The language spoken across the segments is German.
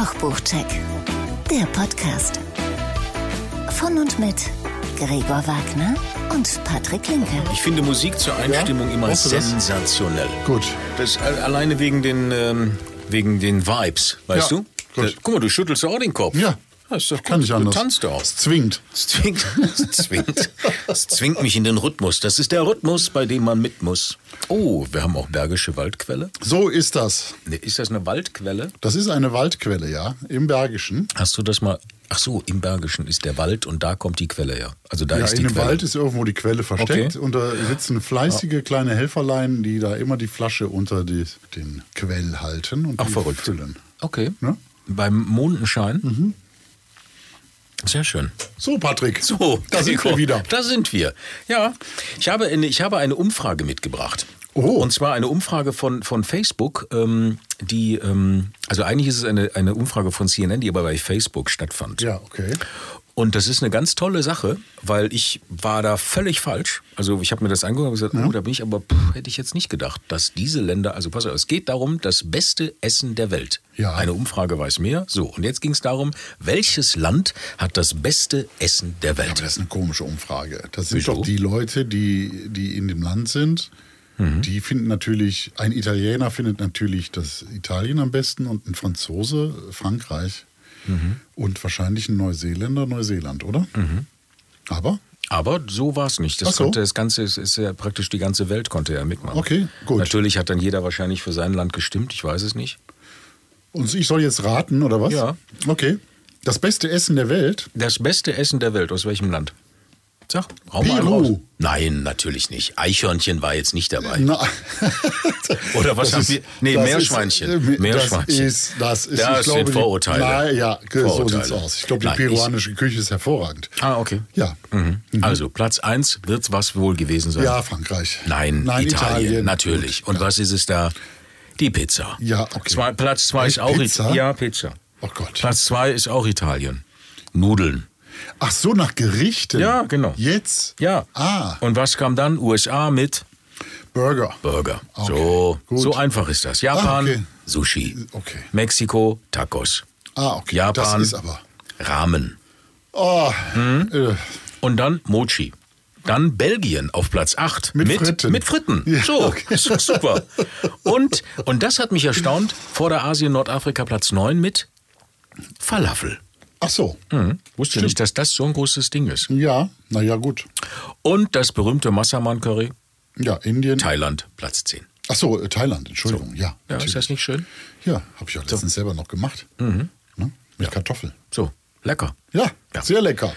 Kochbuchcheck, der Podcast. Von und mit Gregor Wagner und Patrick Linke. Ich finde Musik zur Einstimmung immer du das? sensationell. Gut. Das a- alleine wegen den, ähm, wegen den Vibes, weißt Ja, du? gut. Guck mal, du schüttelst auch den Kopf. Ja. Das ist doch Kann gut. nicht anders. Du tanzt auch. Es zwingt. Es zwingt, es zwingt, es zwingt mich in den Rhythmus. Das ist der Rhythmus, bei dem man mit muss. Oh, wir haben auch Bergische Waldquelle. So ist das. Ne, Ist das eine Waldquelle? Das ist eine Waldquelle, ja, im Bergischen. Hast du das mal? Ach so, im Bergischen ist der Wald und da kommt die Quelle her. Also da ja, ist in die dem Quelle. Wald ist irgendwo die Quelle versteckt Okay. und da sitzen fleißige kleine Helferlein, die da immer die Flasche unter die, den Quell halten und Ach, die verrückt. füllen. Okay. Ne? Beim Mondenschein. Mhm. Sehr schön. So, Patrick. So, da sind wir wieder. Da sind wir. Ja, ich habe eine, ich habe eine Umfrage mitgebracht. Oh. Und zwar eine Umfrage von, von Facebook, ähm, die, ähm, also eigentlich ist es eine, eine Umfrage von CNN, die aber bei Facebook stattfand. Ja, okay. Und das ist eine ganz tolle Sache, weil ich war da völlig falsch. Also ich habe mir das angeguckt und gesagt, oh, da bin ich aber, pff, hätte ich jetzt nicht gedacht, dass diese Länder, also pass auf, es geht darum, das beste Essen der Welt. Ja. Eine Umfrage weiß mehr. So, und jetzt ging es darum, welches Land hat das beste Essen der Welt? Aber das ist eine komische Umfrage. Das sind Wieso? doch die Leute, die, die in dem Land sind. Mhm. Die finden natürlich, ein Italiener findet natürlich das Italien am besten und ein Franzose Frankreich. Mhm. Und wahrscheinlich ein Neuseeländer Neuseeland, oder? Aber, Aber so war es nicht. Das so. konnte das Ganze, es ist ja praktisch die ganze Welt konnte ja mitmachen. Okay, gut. Natürlich hat dann jeder wahrscheinlich für sein Land gestimmt, ich weiß es nicht. und ich soll jetzt raten, oder was? Ja. Okay. Das beste Essen der Welt? Das beste Essen der Welt, aus welchem Land? Sag, hau mal raus. Nein, natürlich nicht. Eichhörnchen war jetzt nicht dabei. Na, Oder was haben ist- wir? Nee, Meerschweinchen. Ist, äh, Meerschweinchen. Das ist, das ist Das ich glaube, sind die- Vorurteile. Nein, ja, so Vorurteile. sieht's aus. Ich glaube, die Nein, ich- peruanische Küche ist hervorragend. Ah, okay. Ja. Mhm. Also, Platz 1 wird was wohl gewesen sein. Ja, Frankreich. Nein, Nein Italien, natürlich. Gut, Und ja. was ist es da? Die Pizza. Ja, okay. Zwei, Platz 2 ist auch Pizza? Italien. Ja, Pizza. Oh Gott. Platz 2 ist auch Italien. Nudeln. Ach so, nach Gerichten. Ja, genau. Jetzt? Ja. Ah, Und was kam dann? USA mit Burger. Burger. Okay, So, gut. so einfach ist das. Japan, Ah, okay. Sushi. Okay. Mexiko, Tacos. Ah, okay. Japan, Das ist aber. Ramen. Oh, Hm? äh, Und dann Mochi. Dann Belgien auf Platz 8. Mit Fritten. Mit Fritten. Ja, so, okay. super. Und, und das hat mich erstaunt, vor der Asien-Nordafrika Platz 9 mit Falafel. Ach so. Hm. Wusste nicht, dass das so ein großes Ding ist. Ja, naja, gut. Und das berühmte Massaman-Curry, Ja, Indien. Thailand, Platz 10. Ach so, äh, Thailand, Entschuldigung. Ja, Ja, ist natürlich. das nicht schön? Ja, habe ich auch letztens selber noch gemacht. Ne? Mit Kartoffeln. So, lecker. Ja, Ja. sehr lecker.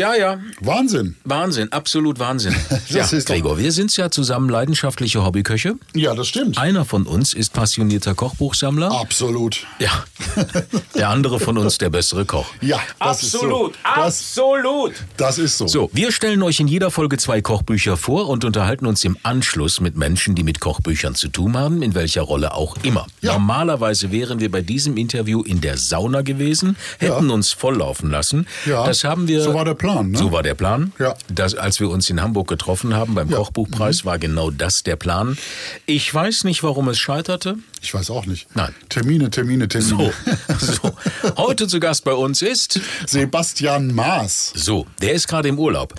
Ja, ja, Wahnsinn. Wahnsinn, absolut Wahnsinn. ja, Gregor, wir sind ja zusammen leidenschaftliche Hobbyköche. Ja, das stimmt. Einer von uns ist passionierter Kochbuchsammler. Absolut. Ja. Der andere von uns der bessere Koch. Ja, das ist so. Das, absolut. das ist so. So, wir stellen euch in jeder Folge zwei Kochbücher vor und unterhalten uns im Anschluss mit Menschen, die mit Kochbüchern zu tun haben, in welcher Rolle auch immer. Ja. Normalerweise wären wir bei diesem Interview in der Sauna gewesen, hätten Ja. uns volllaufen lassen. Ja, das haben wir. so war der Plan, ne? So war der Plan. Ja. Das, als wir uns in Hamburg getroffen haben beim Ja. Mhm. Kochbuchpreis, war genau das der Plan. Ich weiß nicht, warum es scheiterte. Ich weiß auch nicht. Nein. Termine, Termine, Termine. So, so. Heute zu Gast bei uns ist. Sebastian Maas. So, der ist gerade im Urlaub.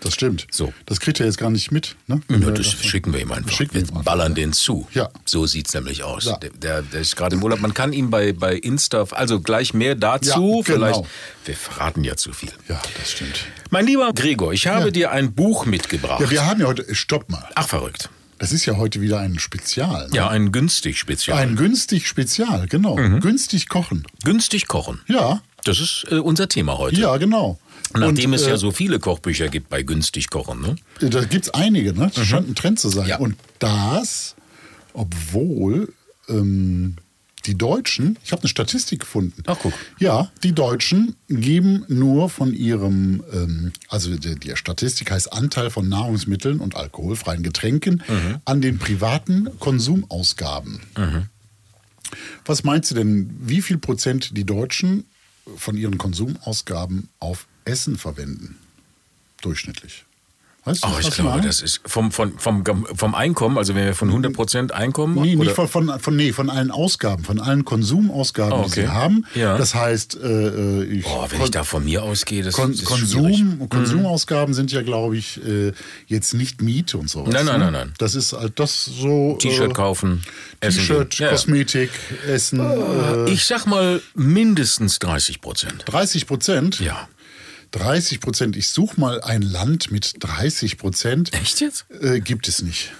Das stimmt. So. Das kriegt er jetzt gar nicht mit. Ne? Ja, das schicken wir ihm einfach. Schicken wir ihm ballern den zu. Ja. So sieht's nämlich aus. Ja. Der, der, der ist gerade im Urlaub. Man kann ihm bei, bei Insta, also gleich mehr dazu. Ja, genau. Vielleicht. Wir verraten ja zu viel. Ja, das stimmt. Mein lieber Gregor, ich habe Ja. dir ein Buch mitgebracht. Ja, wir haben ja heute. Stopp mal. Ach, verrückt. Das ist ja heute wieder ein Spezial. Ne? Ja, ein günstig Spezial. Ein günstig Spezial, genau. Mhm. Günstig kochen. günstig kochen. Ja, Das ist äh, unser Thema heute. ja, genau. Nachdem Und, es äh, ja so viele Kochbücher gibt bei günstig kochen. Ne? Da gibt es einige, ne? Das scheint ein Trend zu sein. Mhm. Ja. Und das, obwohl ähm, die Deutschen, ich habe eine Statistik gefunden. Ach, guck. Ja, die Deutschen geben nur von ihrem, ähm, also die, die Statistik heißt Anteil von Nahrungsmitteln und alkoholfreien Getränken Mhm. an den privaten Konsumausgaben. Was meinst du denn, wie viel Prozent die Deutschen von ihren Konsumausgaben auf Essen verwenden? Durchschnittlich. Weißt du, Oh, ich glaube, das ist vom, vom, vom, vom Einkommen, also wenn wir von 100% Einkommen. Nee, oder? nicht von, von, von, nee, von allen Ausgaben, von allen Konsumausgaben, Oh, die okay. sie haben. Ja. Das heißt, äh, ich, Boah, wenn ich da von mir ausgehe, das Kon ist schwierig. Konsum, Konsumausgaben sind ja, glaube ich, äh, jetzt nicht Miete und sowas. Nein, nein, ne? nein, nein. Das ist halt das so. T-Shirt äh, kaufen, T-Shirt. Ja. Kosmetik, Essen. Äh, Ich sag mal mindestens 30 Prozent. 30 Prozent. Ja. 30 Prozent. Ich suche mal ein Land mit 30 Prozent. Echt jetzt? Äh, gibt es nicht.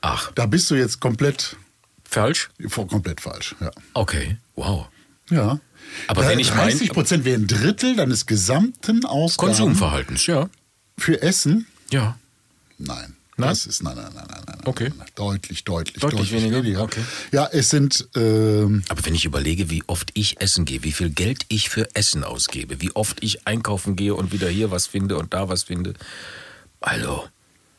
Ach, Da bist du jetzt komplett, falsch? komplett falsch. Ja. Okay, wow. ja. Aber Da- wenn ich mein- 30 Prozent wäre ein Drittel deines gesamten Ausgaben Konsumverhaltens, ja. für Essen. Ja. Nein. Nein? Das ist nein, nein, nein, nein, nein. Okay. Nein, deutlich, deutlich, Deutlich deutlich, weniger? Okay. Ja, es sind ähm, Aber wenn ich überlege, wie oft ich essen gehe, wie viel Geld ich für Essen ausgebe, wie oft ich einkaufen gehe und wieder hier was finde und da was finde. Also,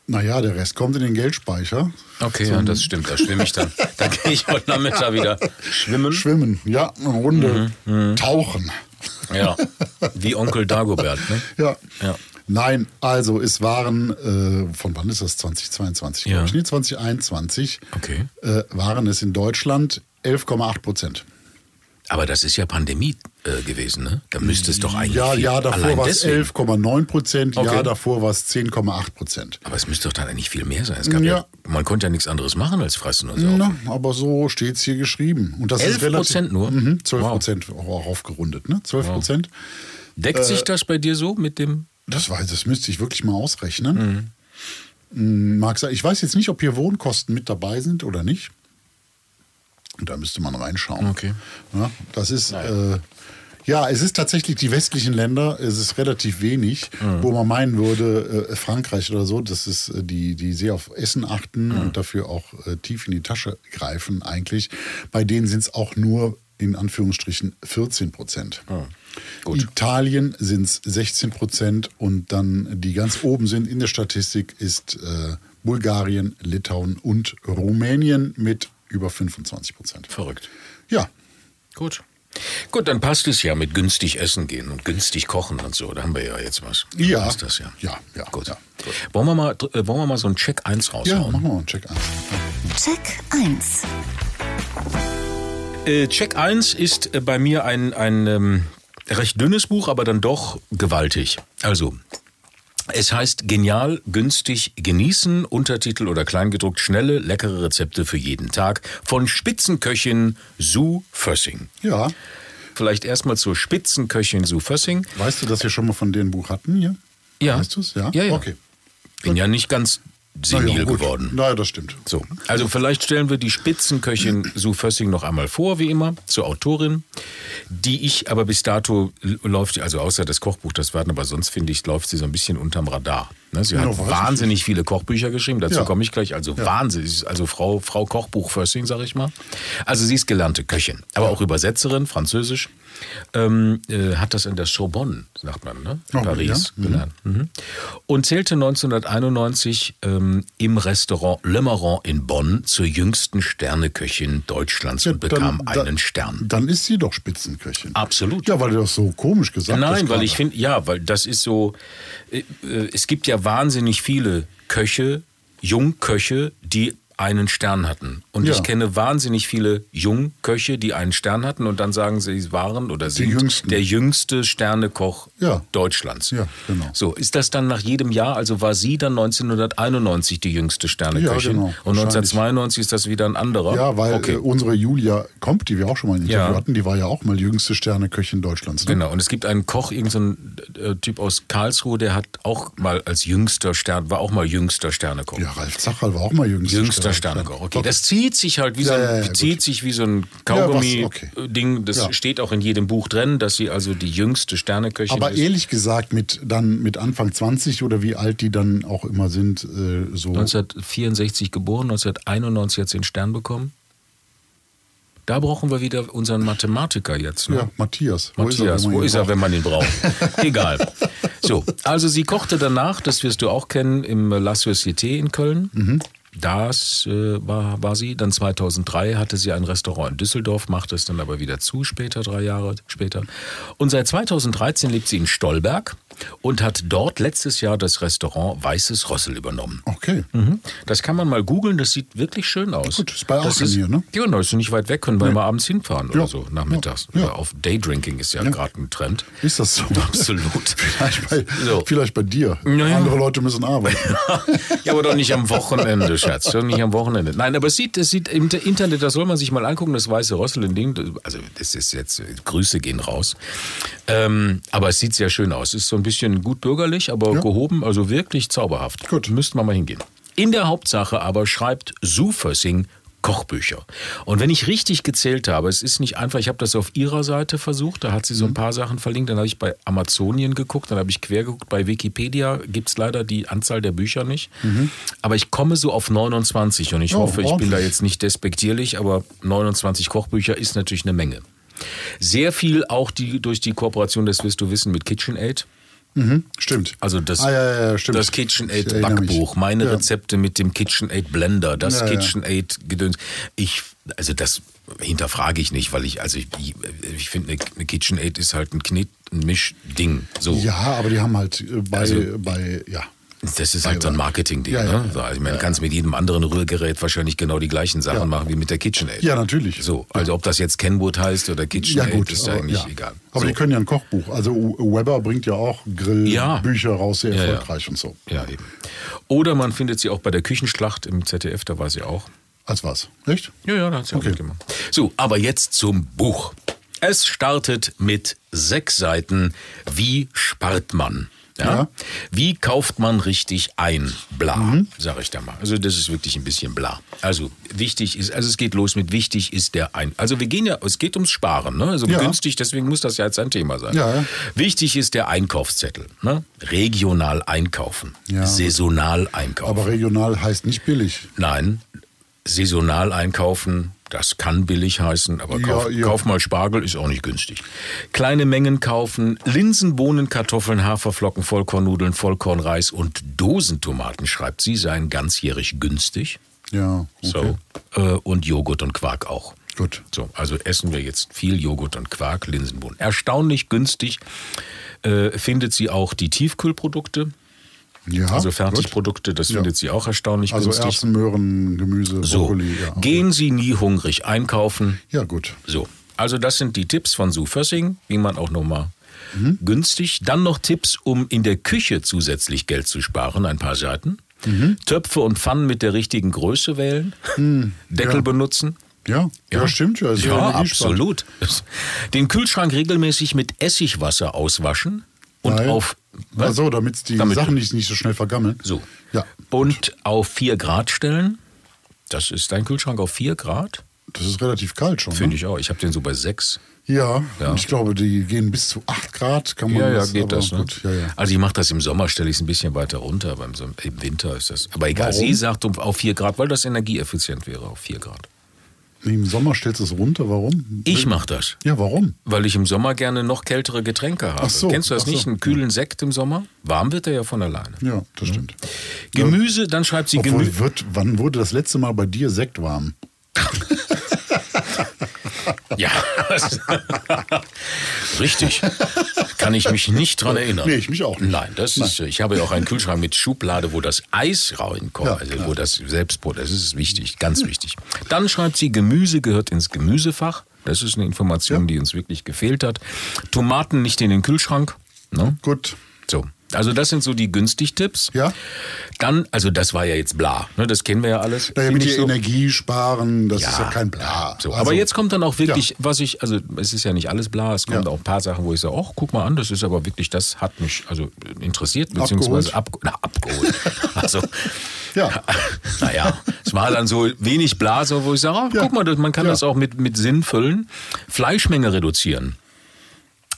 naja, der Rest kommt in den Geldspeicher. okay, ja, das stimmt, da schwimme ich dann. Da gehe ich heute Nachmittag wieder schwimmen. Schwimmen, ja, eine Runde Mhm, tauchen. Ja, wie Onkel Dagobert, ne? Ja. Ja. Nein, also es waren, äh, von wann ist das? 2022, Ja. glaube ich. Nee, 2021 Okay. äh, waren es in Deutschland 11,8 Prozent. Aber das ist ja Pandemie äh, gewesen, ne? Da müsste es doch eigentlich. Ja, viel, ja, davor war es deswegen. 11,9 Prozent, ja, Okay. davor war es 10,8 Prozent. Aber es müsste doch dann eigentlich viel mehr sein. Es gab ja. Ja. man konnte ja nichts anderes machen als fressen und saufen. Na, aber so steht es hier geschrieben. Und das 11 ist relativ, Prozent nur? Mhm, 12 Wow. Prozent auch aufgerundet, ne? 12 Prozent. Deckt Äh, sich das bei dir so mit dem? Das, weiß, das müsste ich wirklich mal ausrechnen. Mm, Mag sein. Ich weiß jetzt nicht, ob hier Wohnkosten mit dabei sind oder nicht. Und da müsste man reinschauen. Okay. Ja, das ist. Äh, ja, es ist tatsächlich die westlichen Länder, es ist relativ wenig, wo man meinen würde, äh, Frankreich oder so, das ist äh, die, die sehr auf Essen achten und dafür auch äh, tief in die Tasche greifen eigentlich. Bei denen sind es auch nur in Anführungsstrichen 14 Prozent. Gut. Italien sind es 16 Prozent und dann die ganz oben sind in der Statistik ist äh, Bulgarien, Litauen und Rumänien mit über 25 Prozent. Verrückt. Ja, Gut. Gut, dann passt es ja mit günstig essen gehen und günstig kochen und so. Da haben wir ja jetzt was. Dann Ja. Passt das ja. Ja, ja, Gut. ja, gut. Wollen, wir mal, äh, wollen wir mal so einen Check 1 ja, raushauen? machen wir mal einen Check 1. Check 1. Äh, Check 1 ist äh, bei mir ein, ein ähm, recht dünnes Buch, aber dann doch gewaltig. Also, es heißt Genial, günstig, genießen, Untertitel oder kleingedruckt, schnelle, leckere Rezepte für jeden Tag von Spitzenköchin Sue Fössing. Ja, Vielleicht erstmal zur Spitzenköchin Sue Fössing. weißt du, dass wir schon mal von dem Buch hatten hier? Ja. Weißt du es? Ja? Ja, ja. Okay. Bin ja nicht ganz senil Na ja, gut. geworden. Naja, das stimmt. So, also vielleicht stellen wir die Spitzenköchin Sue Fössing noch einmal vor, wie immer, zur Autorin, die ich aber bis dato läuft, also außer das Kochbuch, das werden, aber sonst finde ich, läuft sie so ein bisschen unterm Radar. Ne, sie Ja, hat wahnsinnig viele Kochbücher geschrieben, dazu Ja. komme ich gleich. Also Wahnsinn, sie ist also Frau, Frau Kochbuch Fössing, sage ich mal. Also sie ist gelernte Köchin, aber auch Übersetzerin, Französisch. Ähm, äh, hat das in der Sorbonne, sagt man, ne? In Oh, Paris ja. Mhm. gelernt. Mhm. Und zählte 1991 ähm, im Restaurant Le Marron in Bonn zur jüngsten Sterneköchin Deutschlands und bekam dann- einen Stern. Dann ist sie doch Spitzenköchin. Absolut. Ja, weil du das so komisch gesagt hast. Nein, weil ich finde, ja, weil das ist so, äh, äh, es gibt ja wahnsinnig viele Köche, Jungköche, die einen Stern hatten. Und Ja. ich kenne wahnsinnig viele Jungköche, die einen Stern hatten und dann sagen sie, sie waren oder sind der jüngste Sternekoch Ja. Deutschlands. Ja, genau. So, ist das dann nach jedem Jahr, also war sie dann 1991 die jüngste Sterneköchin Ja, genau, und wahrscheinlich. 1992 ist das wieder ein anderer? Ja, weil okay. äh, unsere Julia Komp, die wir auch schon mal in Interview Ja. hatten, die war ja auch mal jüngste Sterneköchin Deutschlands. Ne? Genau, und es gibt einen Koch, irgendein äh, Typ aus Karlsruhe, der hat auch mal als jüngster Stern, war auch mal jüngster Sternekoch. Ja, Ralf Zacherl war auch mal jüngster, Jüngster Sternekoch. Okay, Okay. das zieht sich halt wie so Ja, ein, ja, ja, zieht gut. sich wie so ein Kaugummi-Ding. okay. Das steht auch in jedem Buch drin, dass sie also die jüngste Sterneköchin Aber ist. ehrlich gesagt, mit dann mit Anfang 20 oder wie alt die dann auch immer sind, äh, so. 1964 geboren, 1991 jetzt den Stern bekommen. Da brauchen wir wieder unseren Mathematiker jetzt. Ne? ja, Matthias. Matthias, wenn man wo ist er, wenn man ihn braucht? Egal. So, also sie kochte danach, das wirst du auch kennen, im La Société in Köln. Mhm. Das äh, war, war sie. Dann 2003 hatte sie ein Restaurant in Düsseldorf, machte es dann aber wieder zu, später, drei Jahre später. Und seit 2013 lebt sie in Stolberg und hat dort letztes Jahr das Restaurant Weißes Rossel übernommen. Okay. Mhm. Das kann man mal googeln, das sieht wirklich schön aus. Gut, ist bei das Aachen hier, ne? Ja, das ist nicht weit weg, können wir mal abends hinfahren Ja. oder so, nachmittags. Ja. Ja. Oder Auf Daydrinking ist ja, gerade ein Trend. Ist das so? Absolut. Vielleicht bei, So. vielleicht bei dir. Ja, ja. Andere Leute müssen arbeiten. ja, aber doch nicht am Wochenende, Schatz. Doch nicht am Wochenende. Nein, aber es sieht, es sieht im Internet, das soll man sich mal angucken, das weiße Rossel in Ding. Also, das ist jetzt, Grüße gehen raus. Ähm, aber es sieht sehr schön aus. Ist so ein bisschen gut bürgerlich, aber Ja. gehoben, also wirklich zauberhaft. Gut. Müssten wir mal hingehen. In der Hauptsache aber schreibt Sue Fössing Kochbücher. Und wenn ich richtig gezählt habe, es ist nicht einfach, ich habe das auf ihrer Seite versucht, da hat sie so ein paar Sachen verlinkt, dann habe ich bei Amazonien geguckt, dann habe ich quer geguckt, bei Wikipedia gibt es leider die Anzahl der Bücher nicht. Aber ich komme so auf 29 und ich Oh, hoffe, ich bin da jetzt nicht despektierlich, aber 29 Kochbücher ist natürlich eine Menge. Sehr viel auch die, durch die Kooperation, das wirst du wissen, mit KitchenAid. Mhm, stimmt. Also das, Ah, ja, ja, stimmt. das KitchenAid. Backbuch, meine Ja. Rezepte mit dem KitchenAid Blender, das. KitchenAid Gedöns. Ich, also das hinterfrage ich nicht, weil ich, also ich, ich finde, eine, eine KitchenAid ist halt ein Knet, ein Mischding. So. Ja, aber die haben halt äh, bei, Also- bei ja. Das ist halt so ein Marketing-Ding. Ja, ja, ne? So, also ich meine, du kannst mit jedem anderen Rührgerät wahrscheinlich genau die gleichen Sachen Ja. machen wie mit der KitchenAid. Ja, natürlich. So, also ob das jetzt Kenwood heißt oder Ja, KitchenAid, gut. ist aber, eigentlich ja. egal. Aber so. die können ja ein Kochbuch. Also Weber bringt ja auch Ja. Grillbücher raus, sehr Ja, ja. erfolgreich und so. ja, eben. Oder man findet sie auch bei der Küchenschlacht im ZDF, da war sie auch. Als was? Echt? Ja, ja, da hat sie Okay. auch mitgemacht. So, aber jetzt zum Buch. Es startet mit sechs Seiten. Wie spart man? Ja? Ja. Wie kauft man richtig ein? Bla, Mhm. sag ich da mal. Also das ist wirklich ein bisschen bla. Also wichtig ist, also es geht los mit wichtig ist der ein. Also wir gehen ja, es geht ums Sparen, ne? Also Ja. günstig, deswegen muss das ja jetzt ein Thema sein. Ja, ja. Wichtig ist der Einkaufszettel, ne? Regional einkaufen, Ja. saisonal einkaufen. Aber regional heißt nicht billig. Nein, saisonal einkaufen, das kann billig heißen, aber Ja, kauf, ja. kauf mal Spargel, ist auch nicht günstig. Kleine Mengen kaufen, Linsen, Bohnen, Kartoffeln, Haferflocken, Vollkornnudeln, Vollkornreis und Dosentomaten, schreibt sie, seien ganzjährig günstig. Ja, okay. So. Äh, und Joghurt und Quark auch. Gut. So, also essen wir jetzt viel Joghurt und Quark, Linsenbohnen. Erstaunlich günstig äh, findet sie auch die Tiefkühlprodukte, Ja, also. Fertigprodukte, das Ja. findet sie auch erstaunlich Also günstig. Erbsen, Möhren, Gemüse, So, Brokkoli. Ja, gehen Sie nie hungrig einkaufen. ja, gut. So, also das sind die Tipps von Sue Fössing, wie man auch nochmal Mhm. günstig. Dann noch Tipps, um in der Küche zusätzlich Geld zu sparen, ein paar Seiten. Mhm. Töpfe und Pfannen mit der richtigen Größe wählen. Deckel ja. benutzen. Ja, ja, stimmt. Ja, ist Ja, energiesparend. absolut. Den Kühlschrank regelmäßig mit Essigwasser auswaschen und Weil- auf was? Also, damit die Damit- Sachen nicht, nicht so schnell vergammeln. so Ja, und auf 4 Grad stellen. Das ist dein Kühlschrank auf 4 Grad? das ist relativ kalt schon. Finde ne? ich auch. Ich habe den so bei 6. Ja, Ja. und ich glaube, die gehen bis zu 8 Grad. Kann man Ja, ja, das, geht das. Ne? Gut, ja, ja. Also ich mache das im Sommer, stelle ich es ein bisschen weiter runter, aber im, Winter ist das. Aber egal, Warum? sie sagt auf 4 Grad, weil das energieeffizient wäre auf 4 Grad. Im Sommer stellst du es runter. Warum? Ich mache das, Ja, warum? weil ich im Sommer gerne noch kältere Getränke habe. Ach so, Kennst du das ach so. nicht? Einen kühlen Sekt im Sommer? Warm wird er ja von alleine. Ja, das stimmt. Gemüse, dann schreibt sie Gemüse. wann wurde das letzte Mal bei dir Sekt warm? Ja, richtig. Kann ich mich nicht dran erinnern. Nee, ich mich auch nicht. Nein, das ist, ich habe ja auch einen Kühlschrank mit Schublade, wo das Eis reinkommt, Ja, also wo das Selbstbrot, das ist wichtig, ganz wichtig. Dann schreibt sie, Gemüse gehört ins Gemüsefach. Das ist eine Information, Ja. die uns wirklich gefehlt hat. Tomaten nicht in den Kühlschrank. Ne? Gut. So. Also das sind so die günstig-Tipps. Ja. Dann, also das war ja jetzt bla, ne? das kennen wir ja alles. Naja, mit so. Energie sparen, das ist ja kein Bla. So, Also, aber jetzt kommt dann auch wirklich, Ja. was ich, also es ist ja nicht alles bla, es kommt Ja. auch ein paar Sachen, wo ich sage, ach, guck mal an, das ist aber wirklich, das hat mich also interessiert, beziehungsweise ab, na, abgeholt. also, Ja. naja, es war dann so wenig bla, so, wo ich sage, ach, Ja. guck mal, man kann Ja. das auch mit, mit Sinn füllen. Fleischmenge reduzieren.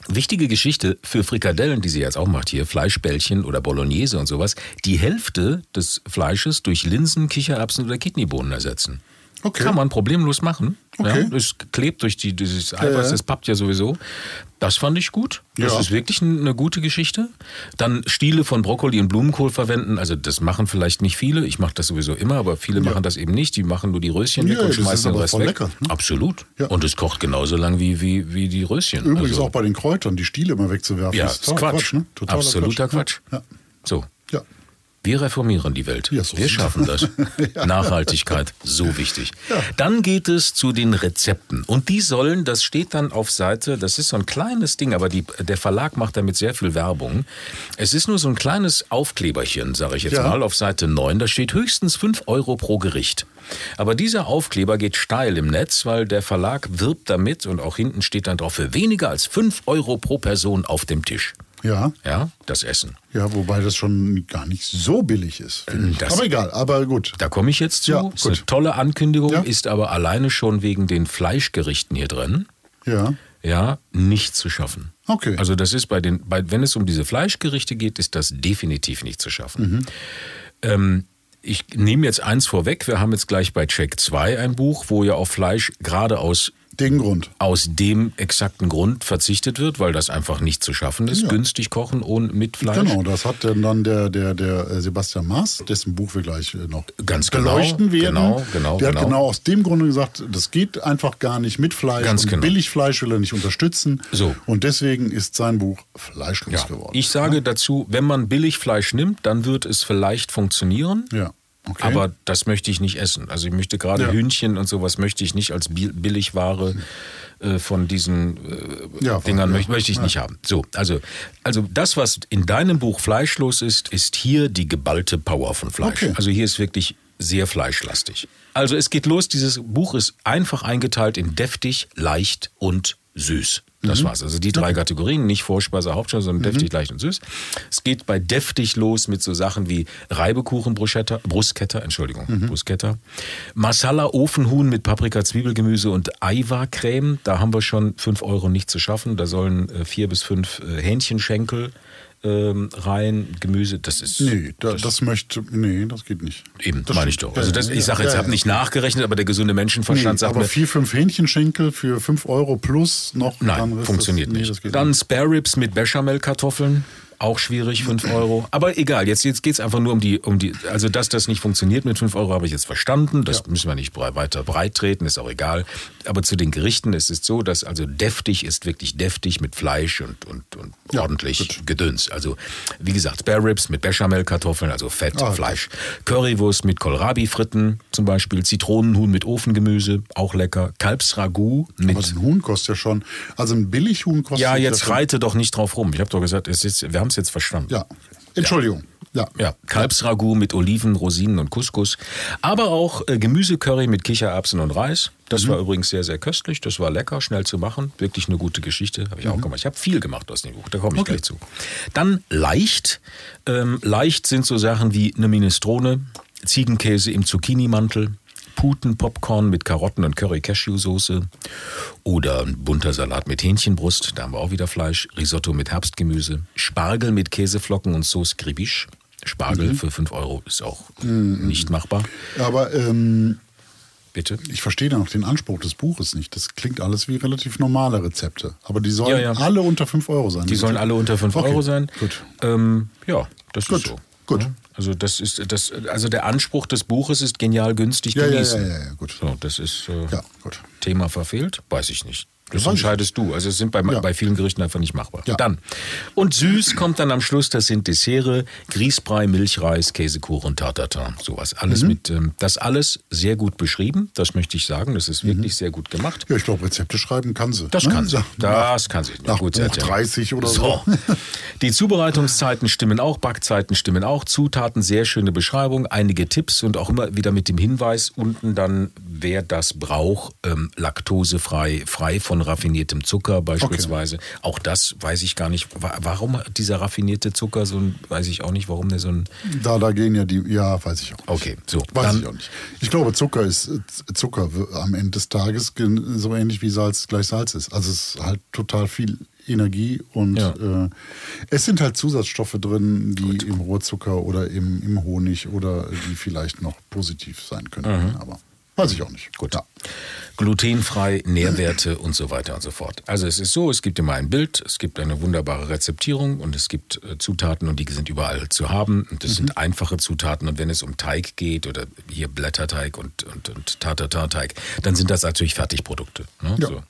Wichtige Geschichte für Frikadellen, die sie jetzt auch macht hier, Fleischbällchen oder Bolognese und sowas, die Hälfte des Fleisches durch Linsen, Kichererbsen oder Kidneybohnen ersetzen. Okay. Kann man problemlos machen. Okay. Ja, es klebt durch die, dieses Eiweiß, ja. das pappt ja sowieso. Das fand ich gut. Das Ja. ist wirklich eine gute Geschichte. Dann Stiele von Brokkoli und Blumenkohl verwenden. Also das machen vielleicht nicht viele. Ich mache das sowieso immer, aber viele machen das eben nicht. Die machen nur die Röschen Ja, weg und das ist schmeißen den Rest weg. lecker, ne? Absolut. Ja. Und es kocht genauso lang wie, wie, wie die Röschen. Übrigens also, auch bei den Kräutern, die Stiele immer wegzuwerfen. ja, ist ist totaler Quatsch. ne? Totaler Absoluter Quatsch. Ja. So. Ja. Wir reformieren die Welt. Ja, so Wir schaffen das. Nachhaltigkeit, so wichtig. Dann geht es zu den Rezepten. Und die sollen, das steht dann auf Seite, das ist so ein kleines Ding, aber die, der Verlag macht damit sehr viel Werbung. Es ist nur so ein kleines Aufkleberchen, sage ich jetzt Ja. mal, auf Seite 9. Da steht höchstens 5 Euro pro Gericht. Aber dieser Aufkleber geht steil im Netz, weil der Verlag wirbt damit und auch hinten steht dann drauf, für weniger als 5 Euro pro Person auf dem Tisch. Ja, Ja, das Essen. ja, wobei das schon gar nicht so billig ist. Das- aber egal, aber gut. Da komme ich jetzt zu. Ja, ist eine gut. tolle Ankündigung, Ja. ist aber alleine schon wegen den Fleischgerichten hier drin, Ja, ja, nicht zu schaffen. Okay. Also das ist bei den, bei, wenn es um diese Fleischgerichte geht, ist das definitiv nicht zu schaffen. Mhm. Ähm, ich nehme jetzt eins vorweg. Wir haben jetzt gleich bei Check 2 ein Buch, wo ja auf Fleisch gerade aus den Grund. aus dem exakten Grund verzichtet wird, weil das einfach nicht zu schaffen ist. Ja. Günstig kochen ohne, mit Fleisch. Genau, das hat dann der, der, der äh, Sebastian Maas, dessen Buch wir gleich äh, noch Ganz genau, beleuchten werden. genau, genau, Der hat genau. genau aus dem Grunde gesagt, das geht einfach gar nicht mit Fleisch. Ganz und genau. Billigfleisch will er nicht unterstützen. So. Und deswegen ist sein Buch fleischlos geworden. Ich sage dazu, wenn man Billigfleisch nimmt, dann wird es vielleicht funktionieren. Ja, okay. Aber das möchte ich nicht essen. Also ich möchte gerade Ja. Hühnchen und sowas möchte ich nicht als Bi- Billigware äh, von diesen äh, Ja, Dingern ja. möchte, möchte ich nicht haben. So, also, also das, was in deinem Buch fleischlos ist, ist hier die geballte Power von Fleisch. Okay. Also hier ist wirklich sehr fleischlastig. Also es geht los, dieses Buch ist einfach eingeteilt in deftig, leicht und süß. Das Mhm. war's. Also die drei Kategorien, nicht Vorspeise, Hauptspeise, sondern deftig, leicht und süß. Es geht bei deftig los mit so Sachen wie Reibekuchen, Bruschetta, Bruschetta, Entschuldigung, Mhm. Bruschetta. Masala, Ofenhuhn mit Paprika, Zwiebelgemüse und Aiwa-Creme. Da haben wir schon fünf Euro nicht zu schaffen. Da sollen äh, vier bis fünf äh, Hähnchenschenkel ähm, rein, Gemüse. Das ist nee, da, das, möchte, nee, das geht nicht. eben, das meine ich doch. Also Ja, das, ja, ich sage jetzt, ja, habe ja. nicht nachgerechnet, aber der gesunde Menschenverstand Nee, sagt aber mir, vier, fünf Hähnchenschenkel für fünf Euro plus noch. Nein, funktioniert das, nee, nicht. Das geht Dann nicht. Spare Ribs mit Bechamelkartoffeln. Auch schwierig, 5 Euro. Aber egal, jetzt, jetzt geht es einfach nur um die, um die, also dass das nicht funktioniert mit 5 Euro, habe ich jetzt verstanden. Das müssen wir nicht weiter breit treten, ist auch egal. Aber zu den Gerichten ist es so, dass also deftig ist wirklich deftig mit Fleisch und, und, und Ja, ordentlich gut. Gedöns. Also wie gesagt, Spare Ribs mit Bechamelkartoffeln, also Fett, Ah, Fleisch. Currywurst mit Kohlrabi-Fritten zum Beispiel. Zitronenhuhn mit Ofengemüse, auch lecker. Kalbsragout mit Aber ein Huhn kostet ja schon. Also ein Billighuhn kostet ja, jetzt reite doch nicht drauf rum. Ich habe doch gesagt, es ist, wir haben es jetzt verstanden. Ja. Entschuldigung. Ja. Ja, Kalbsragout mit Oliven, Rosinen und Couscous. Aber auch äh, Gemüsecurry mit Kichererbsen und Reis. Das war übrigens sehr, sehr köstlich. Das war lecker, schnell zu machen. Wirklich eine gute Geschichte. Habe ich auch gemacht. Ich habe viel gemacht aus dem Buch. Da komme ich Okay. gleich zu. Dann leicht. Ähm, leicht sind so Sachen wie eine Minestrone, Ziegenkäse im Zucchini-Mantel, Putenpopcorn mit Karotten und Curry-Cashew-Soße oder ein bunter Salat mit Hähnchenbrust, da haben wir auch wieder Fleisch, Risotto mit Herbstgemüse, Spargel mit Käseflocken und Sauce Gribiche. Spargel für 5 Euro ist auch nicht machbar. Aber ähm, Bitte? ich verstehe da noch den Anspruch des Buches nicht. Das klingt alles wie relativ normale Rezepte. Aber die sollen Ja, ja. alle unter 5 Euro sein. Die sollen alle unter 5 Okay, Euro sein. Gut. Ähm, ja, das Gut, ist so. gut. Ja, Also das ist das, also der Anspruch des Buches ist genial günstig Ja, ja, genießen. ja, ja, ja, gut. So, das ist äh, Ja, gut. Thema verfehlt? Weiß ich nicht. Das entscheidest du. Also es sind bei, Ja. bei vielen Gerichten einfach nicht machbar. Ja. Dann. Und süß kommt dann am Schluss, das sind Dessert, Grießbrei, Milchreis, Käsekuchen, Tartatin, sowas. Alles Mhm. mit, ähm, das alles sehr gut beschrieben, das möchte ich sagen. Das ist wirklich sehr gut gemacht. Ja, ich glaube, Rezepte schreiben kann sie. Das ne? kann sie. Nach- Das kann sie. nach gut, Buch sie hat ja- 30 oder so. so. Die Zubereitungszeiten stimmen auch, Backzeiten stimmen auch, Zutaten, sehr schöne Beschreibung, einige Tipps und auch immer wieder mit dem Hinweis unten dann, wer das braucht, ähm, laktosefrei, frei von raffiniertem Zucker beispielsweise. Auch das weiß ich gar nicht. Wa- Warum dieser raffinierte Zucker so ein, weiß ich auch nicht, warum der so ein. Da, da gehen ja die, ja, weiß ich auch nicht. Okay, so, Weiß dann- ich auch nicht. Ich glaube, Zucker ist Zucker am Ende des Tages so ähnlich wie Salz gleich Salz ist. Also es ist halt total viel Energie und Ja. äh, es sind halt Zusatzstoffe drin, die im Rohrzucker oder im, im Honig oder die vielleicht noch positiv sein könnten. Mhm. Aber Weiß ich auch nicht. Gut. Ja. Glutenfrei, Nährwerte und so weiter und so fort. Also es ist so, es gibt immer ein Bild, es gibt eine wunderbare Rezeptierung und es gibt äh, Zutaten und die sind überall zu haben. Und das Mhm. sind einfache Zutaten. Und wenn es um Teig geht oder hier Blätterteig und, und, und Tartatarteig, dann sind das natürlich Fertigprodukte. Ne? Ja. So.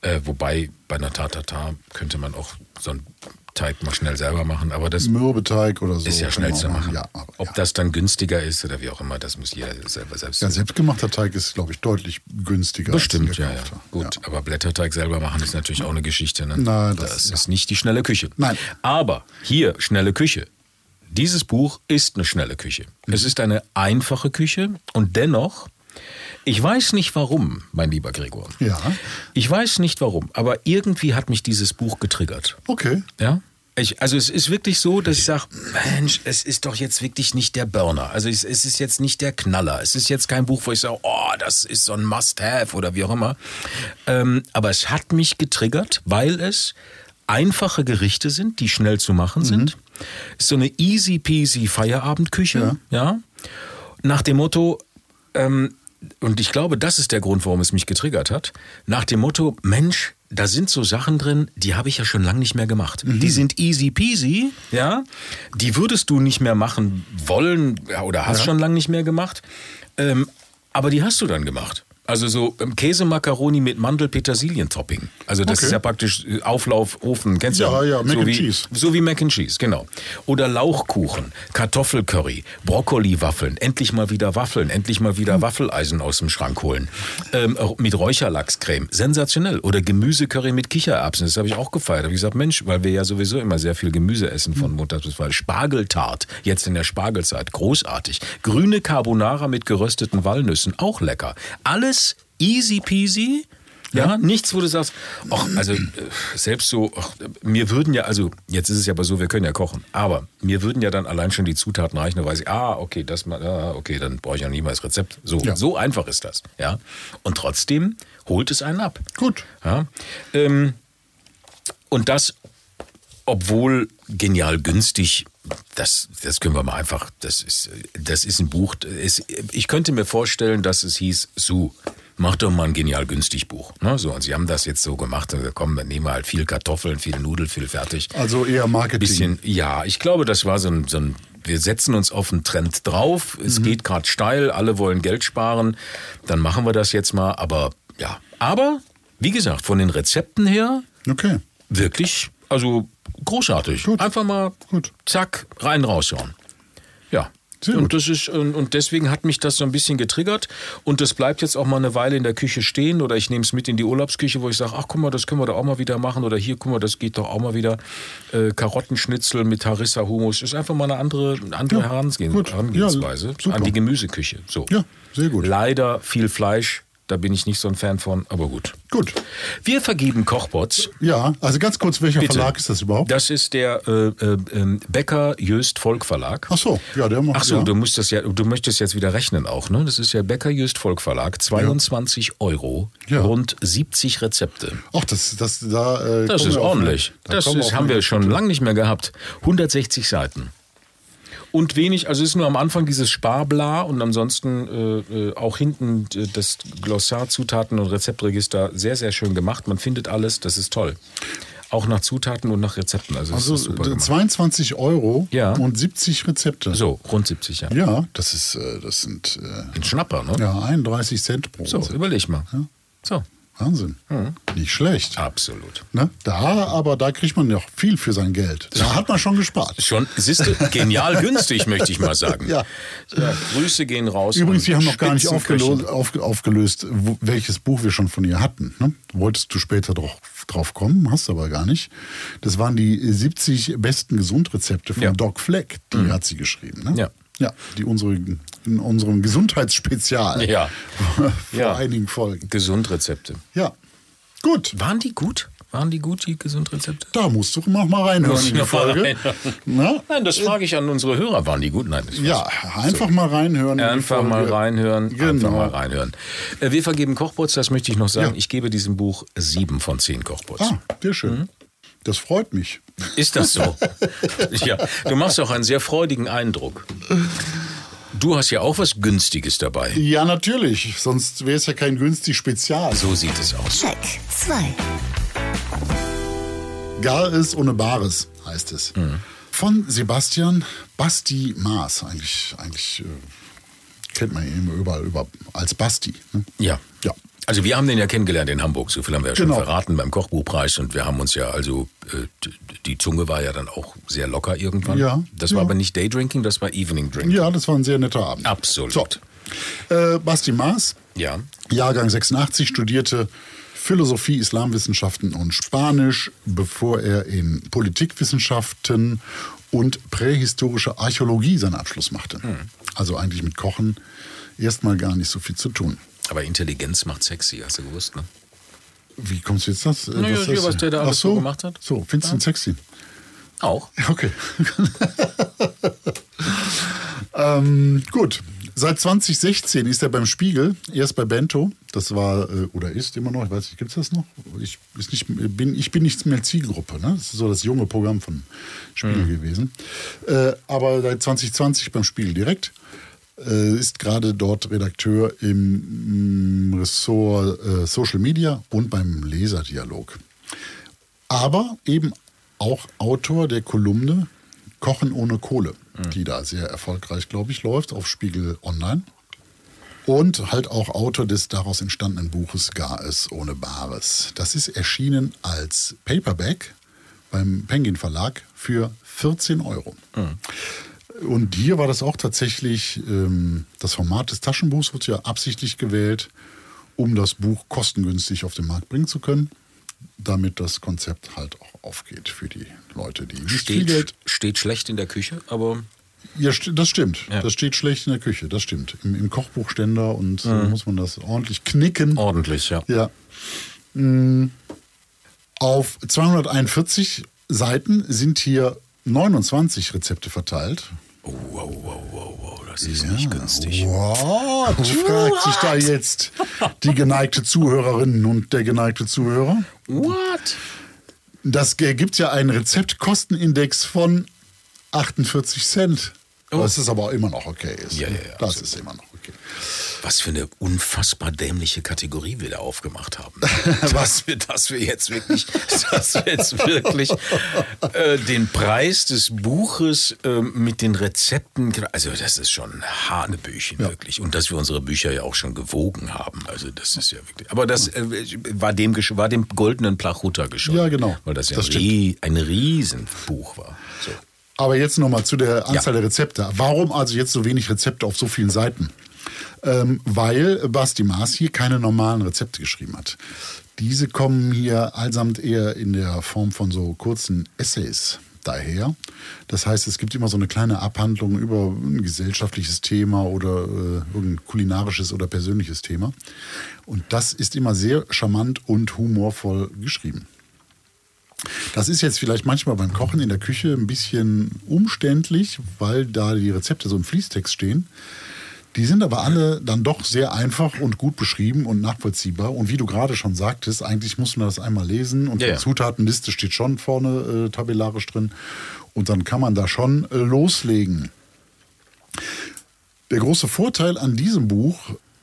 Äh, wobei bei einer Tartatar könnte man auch so einen Teig mal schnell selber machen, aber das Mürbeteig oder so. ist ja schnell zu auch machen. Ja, aber Ob ja. das dann günstiger ist oder wie auch immer, das muss jeder selber selbst ja, selbstgemachter Teig ist, glaube ich, deutlich günstiger. Bestimmt, als ja, ja. Gut, aber Blätterteig selber machen ist natürlich auch eine Geschichte. Ne? Nein, das, das- ist nicht die schnelle Küche. Nein. Aber hier, schnelle Küche. Dieses Buch ist eine schnelle Küche. Mhm. Es ist eine einfache Küche und dennoch, ich weiß nicht warum, mein lieber Gregor. Ja. Ich weiß nicht warum, aber irgendwie hat mich dieses Buch getriggert. Okay. Ja? Ich, also es ist wirklich so, dass ich sage, Mensch, es ist doch jetzt wirklich nicht der Burner. Also es, es ist jetzt nicht der Knaller. Es ist jetzt kein Buch, wo ich sage, oh, das ist so ein Must-Have oder wie auch immer. Ähm, aber es hat mich getriggert, weil es einfache Gerichte sind, die schnell zu machen sind. Es ist so eine easy peasy Feierabendküche. Ja. Nach dem Motto, ähm, und ich glaube, das ist der Grund, warum es mich getriggert hat. Nach dem Motto, Mensch, da sind so Sachen drin, die habe ich ja schon lange nicht mehr gemacht. Die sind easy peasy, ja. Die würdest du nicht mehr machen wollen ja, oder hast schon lange nicht mehr gemacht. Ähm, aber die hast du dann gemacht. Also so ähm, Käsemakaroni mit Mandel-Petersilien-Topping. Also das Okay. ist ja praktisch äh, Auflauf, Ofen, kennst du Ja, ja, Mac so and wie, Cheese. So wie Mac and Cheese, genau. Oder Lauchkuchen, Kartoffelcurry, Brokkoli-Waffeln, endlich mal wieder Waffeln, endlich mal wieder Hm. Waffeleisen aus dem Schrank holen. Ähm, mit Räucherlachscreme, sensationell. Oder Gemüsecurry mit Kichererbsen, das habe ich auch gefeiert. Da habe ich gesagt, Mensch, weil wir ja sowieso immer sehr viel Gemüse essen von Montags bis Freitag. Spargeltart, jetzt in der Spargelzeit, großartig. Grüne Carbonara mit gerösteten Walnüssen, auch lecker. Alles easy peasy. Ja, nichts, wo du sagst, ach, also äh, selbst so, ach, mir würden ja, also jetzt ist es ja aber so, wir können ja kochen, aber mir würden ja dann allein schon die Zutaten reichen, da weiß ich, ah, okay, das mal, ah, okay, dann brauche ich ja nie mal das Rezept. So, Ja. so einfach ist das, ja. Und trotzdem holt es einen ab. Gut. Ja. Ähm, und das, obwohl genial günstig, das, das können wir mal einfach, das ist, das ist ein Buch. Es, ich könnte mir vorstellen, dass es hieß, Su, mach doch mal ein genial günstig Buch. Ne? So, und sie haben das jetzt so gemacht, also, komm, dann nehmen wir halt viel Kartoffeln, viel Nudel, viel fertig. Also eher Marketing. Bisschen, ja, ich glaube, das war so ein, so ein wir setzen uns auf einen Trend drauf. Es Mhm. geht gerade steil, alle wollen Geld sparen. Dann machen wir das jetzt mal. Aber ja, aber wie gesagt, von den Rezepten her Okay. wirklich, also großartig. Gut. Einfach mal Gut. zack rein rausschauen. Ja. Sehr und gut. das ist und deswegen hat mich das so ein bisschen getriggert und das bleibt jetzt auch mal eine Weile in der Küche stehen oder ich nehme es mit in die Urlaubsküche, wo ich sage, ach guck mal, das können wir doch auch mal wieder machen oder hier guck mal, das geht doch auch mal wieder äh, Karottenschnitzel mit Harissa Hummus ist einfach mal eine andere eine andere Ja. Herangehensweise Ja, an die Gemüseküche. So. Ja, sehr gut. Leider viel Fleisch, da bin ich nicht so ein Fan von, aber gut. Gut. Wir vergeben Kochbots. Ja, also ganz kurz, welcher Bitte. Verlag ist das überhaupt? Das ist der äh, äh, ähm, Becker Jöst Volk Verlag. Ach so, ja, der macht Ach so, ja. du musst das ja, du möchtest jetzt wieder rechnen auch, ne? Das ist ja Becker Jöst Volk Verlag, 22 Euro, Ja. rund 70 Rezepte. Ach, das, das, da, äh, Das ist auf ordentlich. da Das ist, haben wir schon lange nicht mehr gehabt. 160 Seiten. Und wenig, also ist nur am Anfang dieses Sparbla und ansonsten äh, äh, auch hinten äh, das Glossar, Zutaten und Rezeptregister sehr, sehr schön gemacht. Man findet alles, das ist toll. Auch nach Zutaten und nach Rezepten. Also, Also ist super äh, gemacht. 22 Euro Ja. und 70 Rezepte. So, rund 70, ja. Ja, das ist, das sind äh, Ein Schnapper, ne? ja 31 Cent pro So, Rezept. überleg mal. So, Wahnsinn. Nicht schlecht. absolut. Ne? Da, aber da kriegt man ja auch viel für sein Geld. Da hat man schon gespart. Schon, siehst du, genial günstig, möchte ich mal sagen. Ja. Ja, Grüße gehen raus. Übrigens, wir haben noch gar nicht aufgelöst, auf, aufgelöst welches Buch wir schon von ihr hatten. Ne? Wolltest du später doch drauf kommen, hast aber gar nicht. Das waren die 70 besten Gesundrezepte von Ja. Mhm. Doc Fleck, die hat sie geschrieben. Ne? Ja. Ja, die unsere, in unserem Gesundheitsspezial Ja. vor Ja. einigen Folgen. Gesundrezepte. Ja, gut. Waren die gut? Waren die gut, die Gesundrezepte? Da musst du noch mal reinhören in die Folge. Nein, das frage ich an unsere Hörer. Waren die gut? Nein. Das Ja, einfach mal reinhören. Einfach mal reinhören. Einfach Genau. mal reinhören. Äh, Wir vergeben Kochbots, das möchte ich noch sagen. Ja. Ich gebe diesem Buch sieben von zehn Kochbots. Ah, sehr schön. Mhm. Das freut mich. Ist das so? ja, du machst auch einen sehr freudigen Eindruck. du hast ja auch was Günstiges dabei. Ja, natürlich. Sonst wäre es ja kein günstig Spezial. So sieht es aus. Check 2. Gares ohne Bares heißt es. Von Sebastian Basti Maas. Eigentlich, eigentlich äh, kennt man ihn immer überall über, als Basti. Ne? Ja. Ja. Also wir haben den ja kennengelernt in Hamburg, so viel haben wir ja Genau. schon verraten beim Kochbuchpreis und wir haben uns ja also, äh, die Zunge war ja dann auch sehr locker irgendwann. Ja, Das ja. war aber nicht Daydrinking, das war Evening Drinking. Ja, das war ein sehr netter Abend. Absolut. So. Äh, Basti Maas, Ja. Jahrgang 86, studierte Philosophie, Islamwissenschaften und Spanisch, bevor er in Politikwissenschaften und prähistorische Archäologie seinen Abschluss machte. Hm. Also eigentlich mit Kochen erstmal gar nicht so viel zu tun. Aber Intelligenz macht sexy, hast du gewusst, ne? Wie kommst du jetzt das? äh, Naja, was hier, was der da Ach alles so gemacht hat. So, findest du ihn sexy? Auch. Okay. ähm, gut. Seit 2016 ist er beim Spiegel, erst bei Bento, das war äh, oder ist immer noch, ich weiß nicht, gibt es das noch? Ich, ist nicht, bin, ich bin nicht mehr Zielgruppe, ne? Das ist so das junge Programm von Spiegel gewesen. Äh, aber seit 2020 beim Spiegel direkt, äh, ist gerade dort Redakteur im mm, Ressort äh, Social Media und beim Leserdialog aber eben auch Autor der Kolumne Kochen ohne Kohle, die da sehr erfolgreich, glaube ich, läuft auf Spiegel Online. Und halt auch Autor des daraus entstandenen Buches Gares ohne Bares. Das ist erschienen als Paperback beim Penguin Verlag für 14 Euro. Und hier war das auch tatsächlich, ähm, das Format des Taschenbuchs wird ja absichtlich gewählt, um das Buch kostengünstig auf den Markt bringen zu können, damit das Konzept halt auch aufgeht für die Leute, die nicht viel Steht, Geld. steht schlecht in der Küche, aber Ja, das stimmt. Ja. Das steht schlecht in der Küche, das stimmt. Im, im Kochbuchständer und Mhm. äh, muss man das ordentlich knicken. ordentlich, ja. Ja. Mm, Auf 241 Seiten sind hier 29 Rezepte verteilt. Oh, wow, wow, wow, wow, das ist nicht günstig. What? Fragt sich da jetzt die geneigte Zuhörerin und der geneigte Zuhörer. What? Das gibt ja einen Rezeptkostenindex von 48 Cent. Was ist aber immer noch okay ist. Ja, ja, ja, Das ist immer noch okay. Was für eine unfassbar dämliche Kategorie wir da aufgemacht haben. dass, wir, dass wir jetzt wirklich, dass wir jetzt wirklich äh, den Preis des Buches ähm, mit den Rezepten, also das ist schon Hanebüchen wirklich. Und dass wir unsere Bücher ja auch schon gewogen haben. Also das ist ja wirklich. Aber das äh, war dem war dem goldenen Plachuta geschuldet. Ja, genau. Weil das ja Das ein, Rie ein Riesenbuch war. So. Aber jetzt nochmal zu der Anzahl Ja. der Rezepte. Warum also jetzt so wenig Rezepte auf so vielen Seiten? Ähm, weil Basti Maas hier keine normalen Rezepte geschrieben hat. Diese kommen hier allesamt eher in der Form von so kurzen Essays daher. Das heißt, es gibt immer so eine kleine Abhandlung über ein gesellschaftliches Thema oder äh, irgendein kulinarisches oder persönliches Thema. Und das ist immer sehr charmant und humorvoll geschrieben. Das ist jetzt vielleicht manchmal beim Kochen in der Küche ein bisschen umständlich, weil da die Rezepte so im Fließtext stehen. Die sind aber alle dann doch sehr einfach und gut beschrieben und nachvollziehbar. Und wie du gerade schon sagtest, eigentlich muss man das einmal lesen und Ja, die ja. Zutatenliste steht schon vorne äh, tabellarisch drin. Und dann kann man da schon äh, loslegen. Der große Vorteil an diesem Buch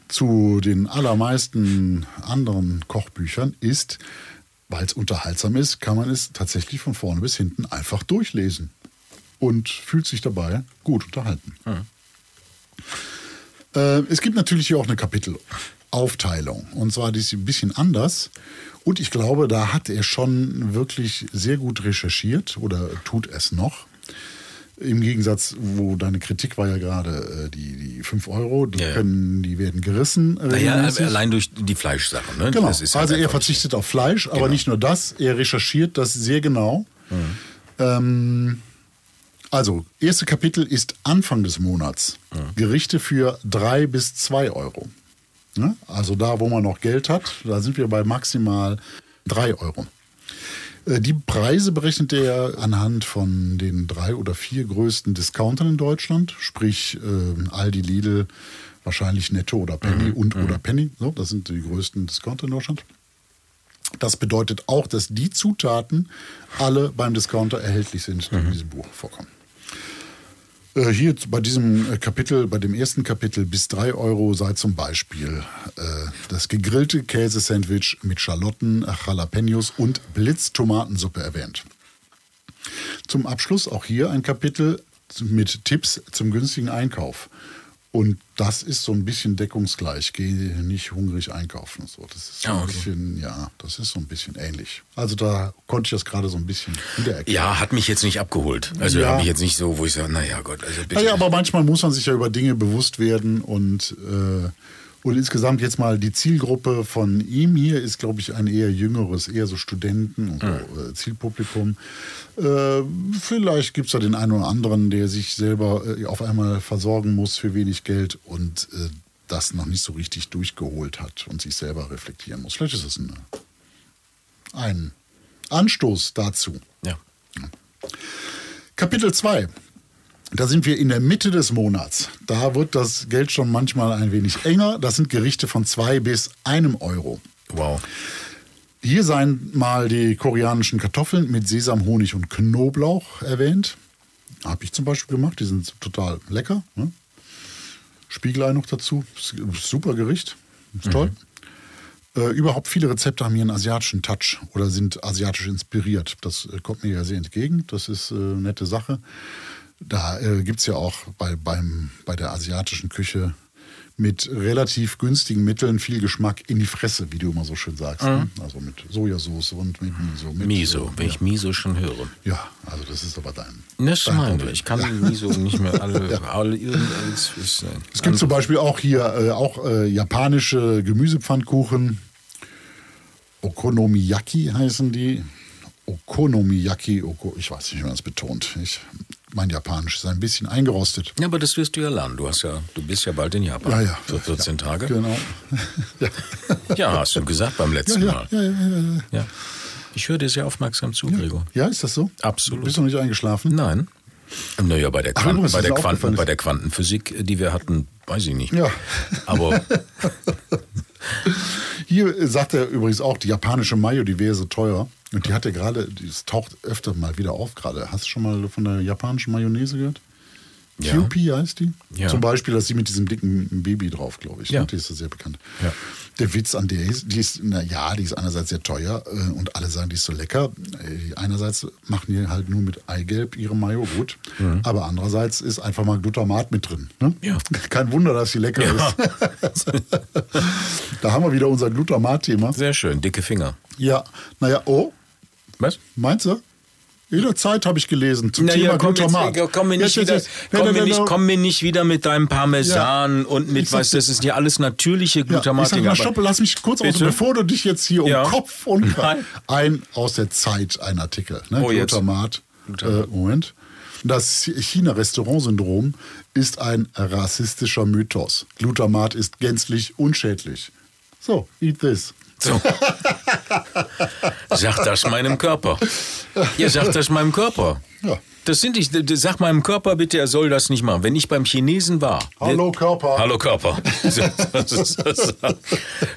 zu den allermeisten anderen Kochbüchern ist, weil es unterhaltsam ist, kann man es tatsächlich von vorne bis hinten einfach durchlesen und fühlt sich dabei gut unterhalten. Äh, es gibt natürlich hier auch eine Kapitelaufteilung. Und zwar die ist ein bisschen anders. Und ich glaube, da hat er schon wirklich sehr gut recherchiert oder tut es noch. Im Gegensatz, wo deine Kritik war ja gerade äh, die, die 5 Euro, die, Ja, ja. können, die werden gerissen. Naja, regelmäßig. allein durch die Fleischsachen. Ne? Genau. Ist halt also er verzichtet auf Fleisch, aber Genau. nicht nur das, er recherchiert das sehr genau. Ähm, also, erste Kapitel ist Anfang des Monats. Gerichte für drei bis zwei Euro. Ne? Also da, wo man noch Geld hat, da sind wir bei maximal drei Euro. Äh, Die Preise berechnet er anhand von den drei oder vier größten Discountern in Deutschland, sprich äh, Aldi, Lidl, wahrscheinlich Netto oder Penny und oder Penny. So, das sind die größten Discounter in Deutschland. Das bedeutet auch, dass die Zutaten alle beim Discounter erhältlich sind, die in diesem Buch vorkommen. Äh, hier bei diesem äh, Kapitel, bei dem ersten Kapitel bis 3 Euro sei zum Beispiel äh, das gegrillte Käsesandwich mit Schalotten, Jalapenos und Blitztomatensuppe erwähnt. Zum Abschluss auch hier ein Kapitel mit Tipps zum günstigen Einkauf. Und das ist so ein bisschen deckungsgleich. Gehe nicht hungrig einkaufen. So, das ist so Ah, ein okay. bisschen, ja, das ist so ein bisschen ähnlich. Also da konnte ich das gerade so ein bisschen wiedererkennen. Ja, hat mich jetzt nicht abgeholt. Also Ja. habe ich jetzt nicht so, wo ich sage, naja Gott, also bitte. Naja, aber manchmal muss man sich ja über Dinge bewusst werden und, äh, und insgesamt jetzt mal die Zielgruppe von ihm hier ist, glaube ich, ein eher jüngeres, eher so Studenten und äh, Zielpublikum. Äh, vielleicht gibt es da den einen oder anderen, der sich selber äh, auf einmal versorgen muss für wenig Geld und äh, das noch nicht so richtig durchgeholt hat und sich selber reflektieren muss. Vielleicht ist es ein, ein Anstoß dazu. ja. Kapitel 2. Da sind wir in der Mitte des Monats. Da wird das Geld schon manchmal ein wenig enger. Das sind Gerichte von 2 bis einem Euro. Wow. Hier seien mal die koreanischen Kartoffeln mit Sesam, Honig und Knoblauch erwähnt. Habe ich zum Beispiel gemacht. Die sind total lecker. Ne? Spiegelei noch dazu. Super Gericht. Ist toll. Äh, überhaupt viele Rezepte haben hier einen asiatischen Touch oder sind asiatisch inspiriert. Das äh, kommt mir ja sehr entgegen. Das ist äh, eine nette Sache. Da äh, gibt es ja auch bei, beim, bei der asiatischen Küche mit relativ günstigen Mitteln viel Geschmack in die Fresse, wie du immer so schön sagst. Ne? Also mit Sojasauce und mit Miso. Mit, Miso, äh, wenn ja. ich Miso schon höre. Ja, also das ist aber dein. Das dein meine Problem. ich. Kann Ja. Miso nicht mehr alle. alle es äh, Es gibt zum Beispiel auch hier äh, auch äh, japanische Gemüsepfannkuchen. Okonomiyaki heißen die. Okonomiyaki, Oko, ich weiß nicht, wie man das betont. Ich, mein Japanisch ist ein bisschen eingerostet. Ja, aber das wirst du ja lernen. Du hast ja, du bist ja bald in Japan. Ja, ja. Für 14 Tage. Genau. ja. Ja, hast du gesagt beim letzten Ja, Mal. ja, ja, ja, ja. Ja. Ich höre dir sehr aufmerksam zu, Gregor. ja, ist das so? Absolut. Bist du noch nicht eingeschlafen? Nein. Naja, bei der, Ach, Quanten, übrigens, bei, der Quanten, bei der Quantenphysik, die wir hatten, weiß ich nicht. Ja. Aber Hier sagt er übrigens auch, die japanische Mayo, die wäre so teuer. Und die hat er gerade, das taucht öfter mal wieder auf gerade. Hast du schon mal von der japanischen Mayonnaise gehört? Ja. Kewpie heißt die. Ja. Zum Beispiel, dass sie mit diesem dicken Baby drauf, glaube ich. Ja. ne? Die ist ja sehr bekannt. Ja. Der Witz an der ist, die ist, na ja, die ist einerseits sehr teuer äh, und alle sagen, die ist so lecker. Äh, Einerseits machen die halt nur mit Eigelb ihre Mayo gut, aber andererseits ist einfach mal Glutamat mit drin. Ne? Mhm. Ja. Kein Wunder, dass sie lecker Ja. ist. da haben wir wieder unser Glutamat-Thema. sehr schön, dicke Finger. Ja, naja, oh, Was? meinst du? In der Zeit habe ich gelesen zum Naja, Thema komm, jetzt, Glutamat. komm, mir nicht Jetzt, wieder, jetzt, jetzt. komm, Nein, mir nein, nicht, nein, komm mir nicht wieder mit deinem Parmesan und mit was, das ist ja alles natürliche Ja, ich Glutamat. sag mal, stopp, lass mich kurz aus, bevor du dich jetzt hier um Ja. Kopf und Nein. ein aus der Zeit ein Artikel. Ne? Oh, jetzt. Glutamat. Äh, Moment. Das China-Restaurant-Syndrom ist ein rassistischer Mythos. Glutamat ist gänzlich unschädlich. So, eat this. So. Sag das meinem Körper. Ja, sag das meinem Körper. Ja. Das sind ich. Sag meinem Körper bitte, er soll das nicht machen. Wenn ich beim Chinesen war. Hallo, Körper. Hallo Körper.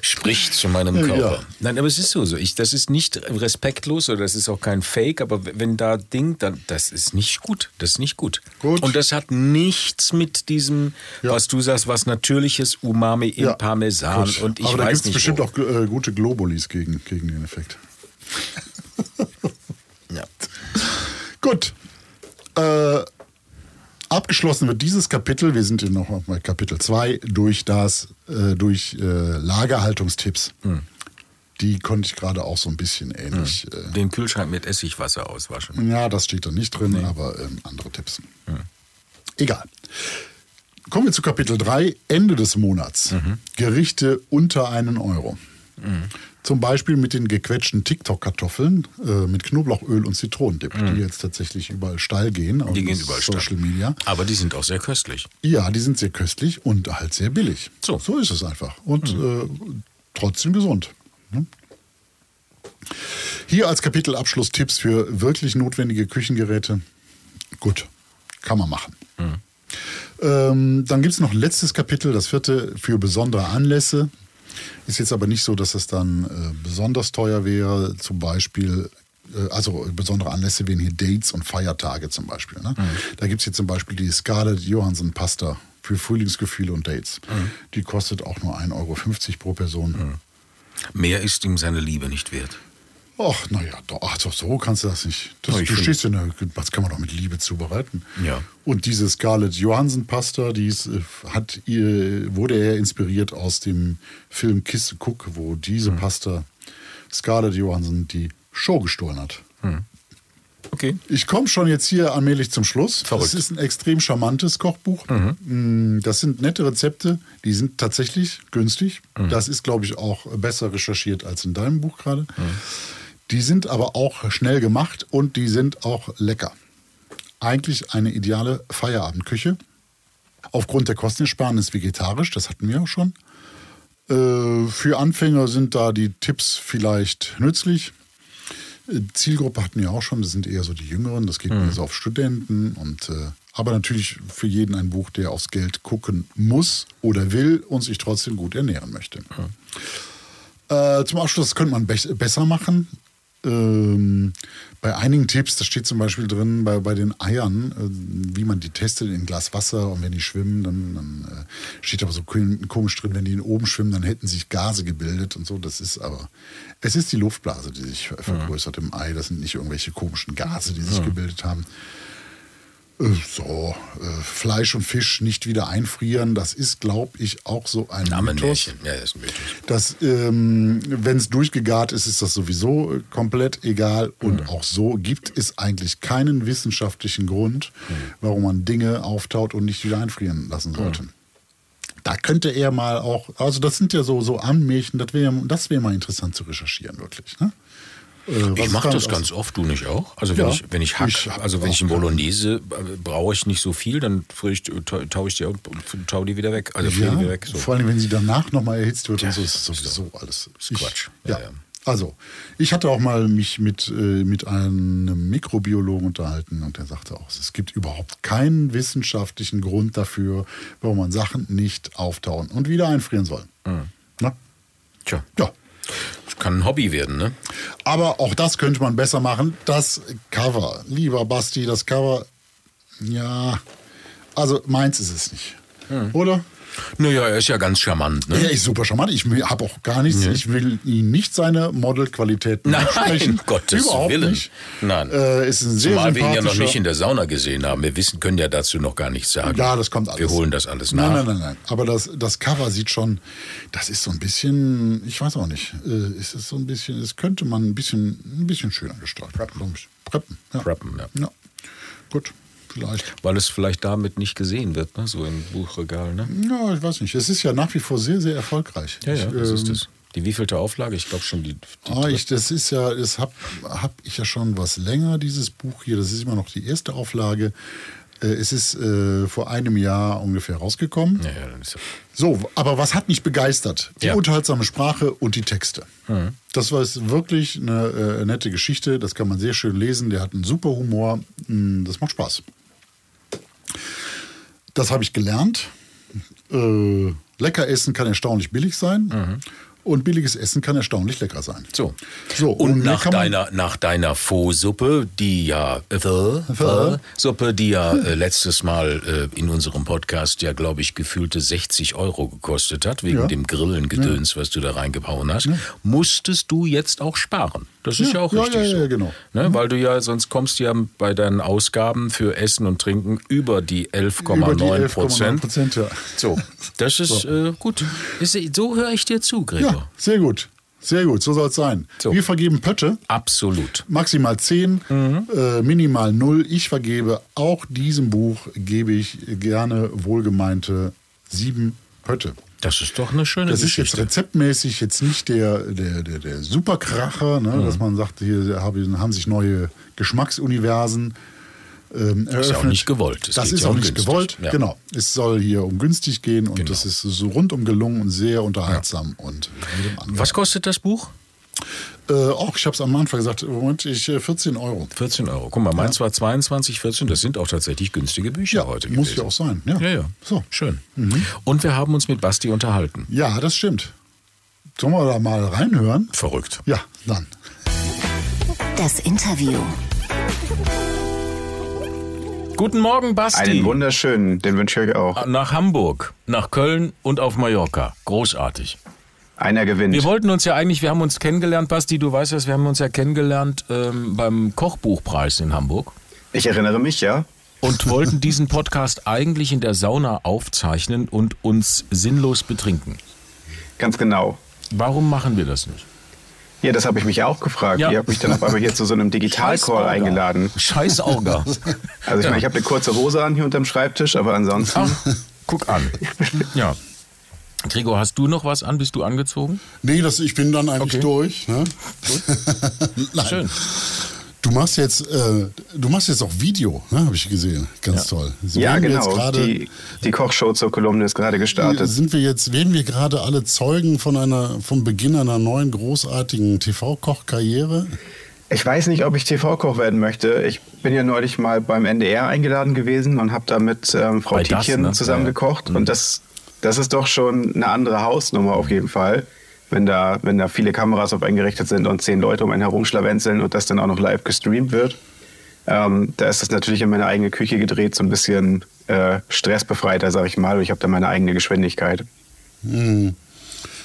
Sprich zu meinem Körper. Ja. Nein, aber es ist so. so. Ich, das ist nicht respektlos oder das ist auch kein Fake, aber wenn da Ding, dann das ist nicht gut. Das ist nicht gut. Gut. Und das hat nichts mit diesem, Ja. was du sagst, was natürliches Umami im Ja. Parmesan Gut. und ich Aber da weiß gibt es nicht. bestimmt wo. auch äh, gute Globulis gegen, gegen den Effekt. Ja. Gut. Äh, abgeschlossen wird dieses Kapitel, wir sind hier noch bei Kapitel 2, durch das, äh, durch äh, Lagerhaltungstipps. Hm. Die konnte ich gerade auch so ein bisschen ähnlich. Den Kühlschrank mit Essigwasser auswaschen. Äh, ja, das steht da nicht drin, aber ähm, andere Tipps. Egal. Kommen wir zu Kapitel 3, Ende des Monats. Gerichte unter einen Euro. Zum Beispiel mit den gequetschten TikTok-Kartoffeln äh, mit Knoblauchöl und Zitronendip, die jetzt tatsächlich überall steil gehen. auf Die gehen überall Social steil. Media. Aber die sind auch sehr köstlich. Ja, die sind sehr köstlich und halt sehr billig. So. so ist es einfach. Und äh, trotzdem gesund. ne? Hier als Kapitelabschluss Tipps für wirklich notwendige Küchengeräte. Gut, kann man machen. Ähm, dann gibt es noch ein letztes Kapitel, das vierte, für besondere Anlässe. Ist jetzt aber nicht so, dass es dann äh, besonders teuer wäre. Zum Beispiel äh, also besondere Anlässe wären hier Dates und Feiertage zum Beispiel. Ne? Da gibt es hier zum Beispiel die Scarlett Johansson Pasta für Frühlingsgefühle und Dates. Die kostet auch nur 1,50 Euro pro Person. Mehr ist ihm seine Liebe nicht wert. Ach, naja, doch, ach, doch, so kannst du das nicht. Das, Ja, du stehst in der, was kann man doch mit Liebe zubereiten. Ja. Und diese Scarlett Johansson Pasta, die ist, äh, hat ihr, wurde er inspiriert aus dem Film Kiss Cook, wo diese Hm. Pasta Scarlett Johansson die Show gestohlen hat. Okay. Ich komme schon jetzt hier allmählich zum Schluss. Verrückt. Das ist ein extrem charmantes Kochbuch. Mm, Das sind nette Rezepte, die sind tatsächlich günstig. Das ist, glaube ich, auch besser recherchiert als in deinem Buch gerade. Die sind aber auch schnell gemacht und die sind auch lecker. Eigentlich eine ideale Feierabendküche. Aufgrund der Kostenersparnis vegetarisch, das hatten wir auch schon. Äh, Für Anfänger sind da die Tipps vielleicht nützlich. Äh, Zielgruppe hatten wir auch schon, das sind eher so die Jüngeren, das geht mehr so auf Studenten und äh, aber natürlich für jeden ein Buch, der aufs Geld gucken muss oder will und sich trotzdem gut ernähren möchte. Äh, zum Abschluss das könnte man be besser machen. Ähm, bei einigen Tipps, da steht zum Beispiel drin, bei, bei den Eiern, äh, wie man die testet in ein Glas Wasser und wenn die schwimmen, dann, dann äh, steht aber so kom- komisch drin, wenn die oben schwimmen, dann hätten sich Gase gebildet und so. Das ist aber, es ist die Luftblase, die sich ver- vergrößert im Ei. Das sind nicht irgendwelche komischen Gase, die sich gebildet haben. So, äh, Fleisch und Fisch nicht wieder einfrieren, das ist, glaube ich, auch so ein Mythos. Namenmärchen. Ja, das ist ein Mythos. Das, ähm, wenn es durchgegart ist, ist das sowieso äh, komplett egal. Und auch so gibt es eigentlich keinen wissenschaftlichen Grund, warum man Dinge auftaut und nicht wieder einfrieren lassen sollte. Da könnte er mal auch, also das sind ja so, so Anmärchen, das wäre das wär mal interessant zu recherchieren, wirklich. Ne? Äh, Ich mache das ganz oft, du nicht auch? Also wenn Ja, ich wenn ich hack, ich also wenn ich in gerne. Bolognese äh, brauche ich nicht so viel, dann ich, tau tau ich die und tau die wieder weg. Also Ja, die wieder weg. So. vor allem, wenn sie danach nochmal erhitzt wird Ja, und so, ist es ist sowieso alles. ist Ich- Quatsch. Ja. Ja, ja. Also, ich hatte auch mal mich mit, äh, mit einem Mikrobiologen unterhalten und der sagte auch, es gibt überhaupt keinen wissenschaftlichen Grund dafür, warum man Sachen nicht auftauen und wieder einfrieren soll. Mhm. Na? Tja, Ja. Das kann ein Hobby werden, ne? Aber auch das könnte man besser machen. Das Cover, lieber Basti, das Cover, ja, also meins ist es nicht. Hm. Oder? Naja, er ist ja ganz charmant, ne? Er ist super charmant. Ich habe auch gar nichts. Ich will ihm nicht seine Modelqualitäten Nein, absprechen. Gottes Überhaupt Willen. nicht. Nein. Äh, ist ein sehr Zumal wir ihn ja noch nicht in der Sauna gesehen haben. Wir wissen, können ja dazu noch gar nichts sagen. Ja, das kommt alles. Wir holen das alles nach. Nein, nein, nein, nein. Aber das, das Cover sieht schon, das ist so ein bisschen, ich weiß auch nicht, äh, es ist so ein bisschen, es könnte man ein bisschen, ein bisschen schöner gestalten. Preppen. Preppen, ja. Preppen, ja. ja. Gut, vielleicht. Weil es vielleicht damit nicht gesehen wird, ne? so im Buchregal. Ne? Ja, ich weiß nicht. Es ist ja nach wie vor sehr, sehr erfolgreich. Ja, ja, ich, das ist ähm, das. Die wievielte Auflage? Ich glaube schon die. die Ah, ich, das ist ja, das habe hab ich ja schon was länger, dieses Buch hier. Das ist immer noch die erste Auflage. Äh, Es ist äh, vor einem Jahr ungefähr rausgekommen. ja, ja, dann ist ja. So, aber was hat mich begeistert? Die Ja. unterhaltsame Sprache und die Texte. Das war jetzt wirklich eine äh, nette Geschichte. Das kann man sehr schön lesen. Der hat einen super Humor. Mm, Das macht Spaß. Das habe ich gelernt. Äh, lecker essen kann erstaunlich billig sein. Und billiges Essen kann erstaunlich lecker sein. So. So, und, und nach, deiner, nach deiner Pho-Suppe, die ja äh, Pho, Suppe, die ja äh, letztes Mal äh, in unserem Podcast ja, glaube ich, gefühlte 60 Euro gekostet hat, wegen Ja. dem Grillengedöns, was du da reingehauen hast, musstest du jetzt auch sparen. Das ist ja, Ja, auch ja, richtig ja, so. genau. Ne? Weil du ja, sonst kommst du ja bei deinen Ausgaben für Essen und Trinken über die 11,9 Über die 11,9 Prozent. Prozent, ja. So, das ist Äh, gut. Ist, so höre ich dir zu, Gregor. Ja, sehr gut. Sehr gut, so soll es sein. So. Wir vergeben Pötte. Absolut. Maximal 10, Mhm. äh, minimal 0. Ich vergebe auch diesem Buch, gebe ich gerne wohlgemeinte 7 Pötte. Das ist doch eine schöne Das ist jetzt Geschichte. rezeptmäßig jetzt nicht der, der, der, der Superkracher, ne, Mhm. dass man sagt, hier haben, sich neue Geschmacksuniversen ähm, eröffnet. ist ja auch nicht gewollt. Das geht ist ja auch nicht gewollt. Ja. Genau. Es soll hier um günstig gehen und Genau. das ist so rundum gelungen und sehr unterhaltsam und jedem angenehm. Was kostet das Buch? Äh, auch, ich habe es am Anfang gesagt, Moment, ich, äh, 14 Euro. 14 Euro. Guck mal, meins war 22, 14. Das sind auch tatsächlich günstige Bücher Ja, heute muss gewesen. ja auch sein. Ja, Ja, ja. So. Schön. Und wir haben uns mit Basti unterhalten. Ja, das stimmt. Sollen wir da mal reinhören? Verrückt. Ja, dann. Das Interview. Guten Morgen, Basti. Einen wunderschönen, den wünsche ich euch auch. Nach Hamburg, nach Köln und auf Mallorca. Großartig. Einer gewinnt. Wir wollten uns ja eigentlich, wir haben uns kennengelernt, Basti, du weißt das, wir haben uns ja kennengelernt ähm, beim Kochbuchpreis in Hamburg ich erinnere mich, ja. und wollten diesen Podcast eigentlich in der Sauna aufzeichnen und uns sinnlos betrinken. Ganz genau. Warum machen wir das nicht? Ja, das habe ich mich auch gefragt. Ja. Ihr habt mich dann auf einmal hier zu so einem Digitalcall eingeladen. Scheiß Orga. Also ich meine, ich habe eine kurze Hose an hier unterm Schreibtisch, aber ansonsten. Ach, guck an. Ja. Gregor, hast du noch was an? Bist du angezogen? Nee, das, ich bin dann eigentlich Okay. durch. Ne? Nein. Schön. Du machst jetzt, äh, du machst jetzt auch Video, ne? habe ich gesehen. Ganz Ja. toll. So Ja, genau. gerade- Die, die Kochshow zur Kolumne ist gerade gestartet. Sind wir jetzt, werden wir gerade alle Zeugen von einer, vom Beginn einer neuen großartigen TV-Kochkarriere? Ich weiß nicht, ob ich TV-Koch werden möchte. Ich bin ja neulich mal beim NDR eingeladen gewesen und habe da mit ähm, Frau Bei Tietjen ne? zusammen ja. gekocht. Mhm. Und das, das ist doch schon eine andere Hausnummer auf jeden Fall. Wenn da, wenn da viele Kameras auf einen gerichtet sind und zehn Leute um einen herumschlawenzeln und das dann auch noch live gestreamt wird. Ähm, da ist das natürlich in meine eigene Küche gedreht, so ein bisschen äh, stressbefreiter, sag ich mal. Und ich habe da meine eigene Geschwindigkeit.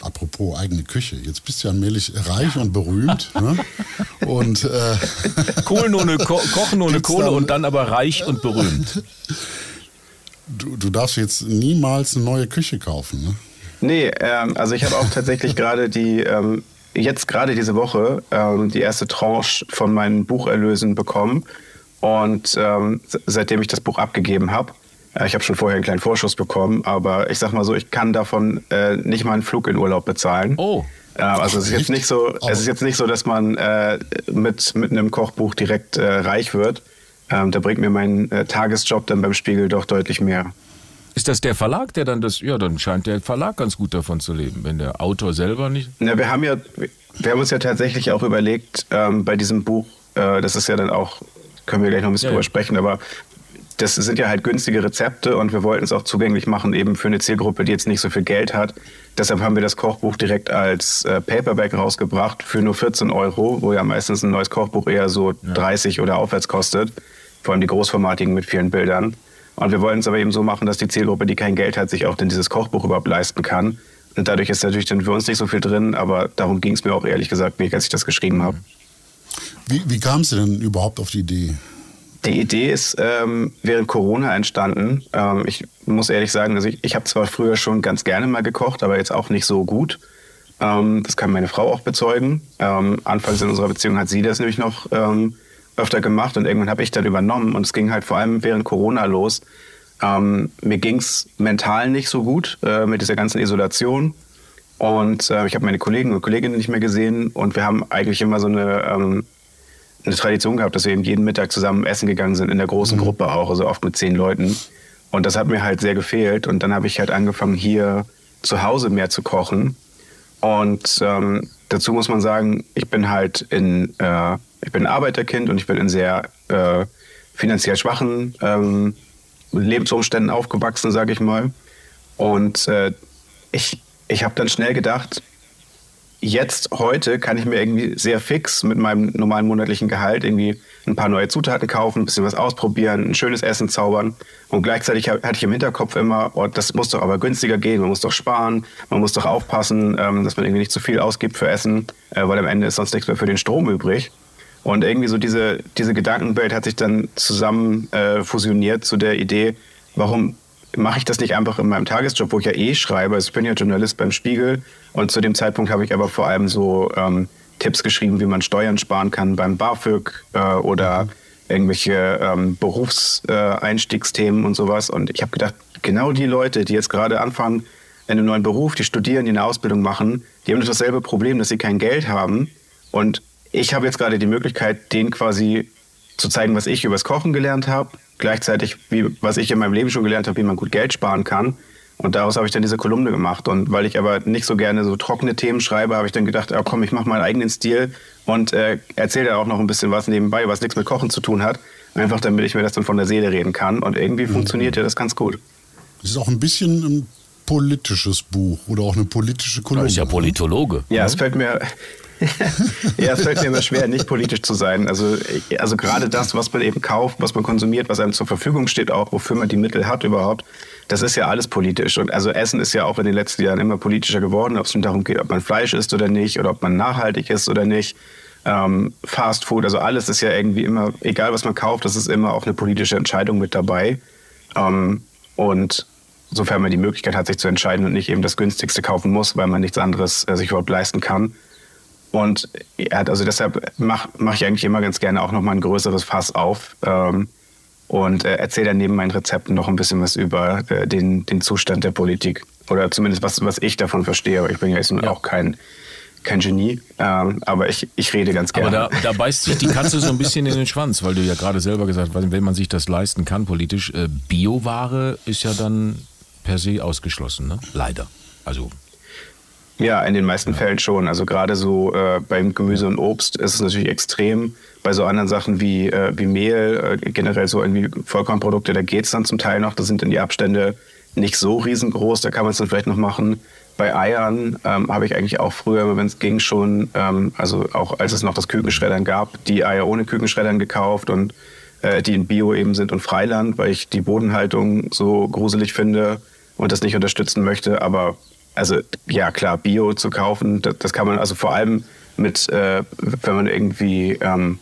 Apropos eigene Küche, jetzt bist du ja allmählich reich und berühmt. ne? Und äh, Kohlen ohne Ko Kochen ohne Kohle da- und dann aber reich und berühmt. du, du darfst jetzt niemals eine neue Küche kaufen. Ne? Nee, ähm, also ich habe auch tatsächlich gerade die, ähm, jetzt gerade diese Woche, ähm, die erste Tranche von meinen Bucherlösen bekommen. Und ähm, se- seitdem ich das Buch abgegeben habe, äh, ich habe schon vorher einen kleinen Vorschuss bekommen, aber ich sag mal so, ich kann davon äh, nicht mal einen Flug in Urlaub bezahlen. Oh. Äh, also es ist jetzt nicht so, es ist jetzt nicht so, dass man äh, mit, mit einem Kochbuch direkt äh, reich wird. Ähm, da bringt mir mein äh, Tagesjob dann beim Spiegel doch deutlich mehr. Ist das der Verlag, der dann das, ja, dann scheint der Verlag ganz gut davon zu leben, wenn der Autor selber nicht. Na, wir haben ja, wir haben uns ja tatsächlich auch überlegt, ähm, bei diesem Buch, äh, das ist ja dann auch, können wir gleich noch ein bisschen Ja, drüber ja. sprechen, aber das sind ja halt günstige Rezepte und wir wollten es auch zugänglich machen, eben für eine Zielgruppe, die jetzt nicht so viel Geld hat. Deshalb haben wir das Kochbuch direkt als äh, Paperback rausgebracht für nur 14 Euro, wo ja meistens ein neues Kochbuch eher so 30 oder aufwärts kostet. Vor allem die großformatigen mit vielen Bildern. Und wir wollten es aber eben so machen, dass die Zielgruppe, die kein Geld hat, sich auch denn dieses Kochbuch überhaupt leisten kann. Und dadurch ist natürlich dann für uns nicht so viel drin, aber darum ging es mir auch ehrlich gesagt nicht, als ich das geschrieben habe. Wie, wie kamst du denn überhaupt auf die Idee? Die Idee ist ähm, während Corona entstanden. Ähm, ich muss ehrlich sagen, also ich, ich habe zwar früher schon ganz gerne mal gekocht, aber jetzt auch nicht so gut. Ähm, das kann meine Frau auch bezeugen. Ähm, anfangs in unserer Beziehung hat sie das nämlich noch ähm, öfter gemacht und irgendwann habe ich dann übernommen und es ging halt vor allem während Corona los. Ähm, mir ging es mental nicht so gut äh, mit dieser ganzen Isolation. Und äh, ich habe meine Kollegen und Kolleginnen nicht mehr gesehen und wir haben eigentlich immer so eine, ähm, eine Tradition gehabt, dass wir eben jeden Mittag zusammen essen gegangen sind, in der großen Gruppe auch, also oft mit zehn Leuten. Und das hat mir halt sehr gefehlt. Und dann habe ich halt angefangen, hier zu Hause mehr zu kochen. Und ähm, dazu muss man sagen, ich bin halt in, äh, ich bin Arbeiterkind und ich bin in sehr äh, finanziell schwachen ähm, Lebensumständen aufgewachsen, sage ich mal. Und äh, ich, ich habe dann schnell gedacht, jetzt, heute, kann ich mir irgendwie sehr fix mit meinem normalen monatlichen Gehalt irgendwie ein paar neue Zutaten kaufen, ein bisschen was ausprobieren, ein schönes Essen zaubern. Und gleichzeitig hatte ich im Hinterkopf immer, oh, das muss doch aber günstiger gehen, man muss doch sparen, man muss doch aufpassen, ähm, dass man irgendwie nicht zu viel ausgibt für Essen, äh, weil am Ende ist sonst nichts mehr für den Strom übrig. Und irgendwie so diese, diese Gedankenwelt hat sich dann zusammen äh, fusioniert zu der Idee, warum mache ich das nicht einfach in meinem Tagesjob, wo ich ja eh schreibe. Also ich bin ja Journalist beim Spiegel und zu dem Zeitpunkt habe ich aber vor allem so ähm, Tipps geschrieben, wie man Steuern sparen kann beim BAföG äh, oder irgendwelche ähm, Berufseinstiegsthemen und sowas. Und ich habe gedacht, genau die Leute, die jetzt gerade anfangen in einem neuen Beruf, die studieren, die eine Ausbildung machen, die haben doch dasselbe Problem, dass sie kein Geld haben. Und ich habe jetzt gerade die Möglichkeit, denen quasi zu zeigen, was ich übers Kochen gelernt habe, gleichzeitig, wie, was ich in meinem Leben schon gelernt habe, wie man gut Geld sparen kann. Und daraus habe ich dann diese Kolumne gemacht. Und weil ich aber nicht so gerne so trockene Themen schreibe, habe ich dann gedacht, ja, komm, ich mache meinen eigenen Stil und äh, erzähle da auch noch ein bisschen was nebenbei, was nichts mit Kochen zu tun hat. Einfach damit ich mir das dann von der Seele reden kann. Und irgendwie funktioniert ja das ganz gut. Es ist auch ein bisschen ein politisches Buch oder auch eine politische Kolumne. Das ist ja? Politologe. Ja, es fällt mir, ja, es fällt mir immer schwer, nicht politisch zu sein. Also, also gerade das, was man eben kauft, was man konsumiert, was einem zur Verfügung steht, auch wofür man die Mittel hat überhaupt, das ist ja alles politisch. Und also Essen ist ja auch in den letzten Jahren immer politischer geworden, ob es nun darum geht, ob man Fleisch isst oder nicht, oder ob man nachhaltig ist oder nicht. Ähm, Fast Food, also alles ist ja irgendwie immer, egal was man kauft, das ist immer auch eine politische Entscheidung mit dabei. Ähm, und sofern man die Möglichkeit hat, sich zu entscheiden und nicht eben das günstigste kaufen muss, weil man nichts anderes äh, sich überhaupt leisten kann. Und ja, also deshalb mache mach ich eigentlich immer ganz gerne auch nochmal ein größeres Fass auf ähm, und äh, erzähle dann neben meinen Rezepten noch ein bisschen was über äh, den, den Zustand der Politik. Oder zumindest was, was ich davon verstehe. Aber ich bin ja jetzt ja. auch kein, kein Genie, ähm, aber ich, ich rede ganz gerne. Aber da, da beißt sich die Katze so ein bisschen in den Schwanz, weil du ja gerade selber gesagt hast, wenn man sich das leisten kann politisch, äh, Bioware ist ja dann per se ausgeschlossen, ne? Leider. Also ja, in den meisten. Fällen schon. Also gerade so äh, beim Gemüse und Obst ist es natürlich extrem. Bei so anderen Sachen wie, äh, wie Mehl, äh, generell so irgendwie Vollkornprodukte, da geht es dann zum Teil noch. Da sind dann die Abstände nicht so riesengroß, da kann man es dann vielleicht noch machen. Bei Eiern ähm, habe ich eigentlich auch früher, wenn es ging, schon, ähm, also auch als es noch das Kükenschreddern gab, die Eier ohne Kükenschreddern gekauft und äh, die in Bio eben sind und Freiland, weil ich die Bodenhaltung so gruselig finde und das nicht unterstützen möchte. Aber also ja klar, Bio zu kaufen, das, das kann man also vor allem mit, äh, wenn man irgendwie, ähm,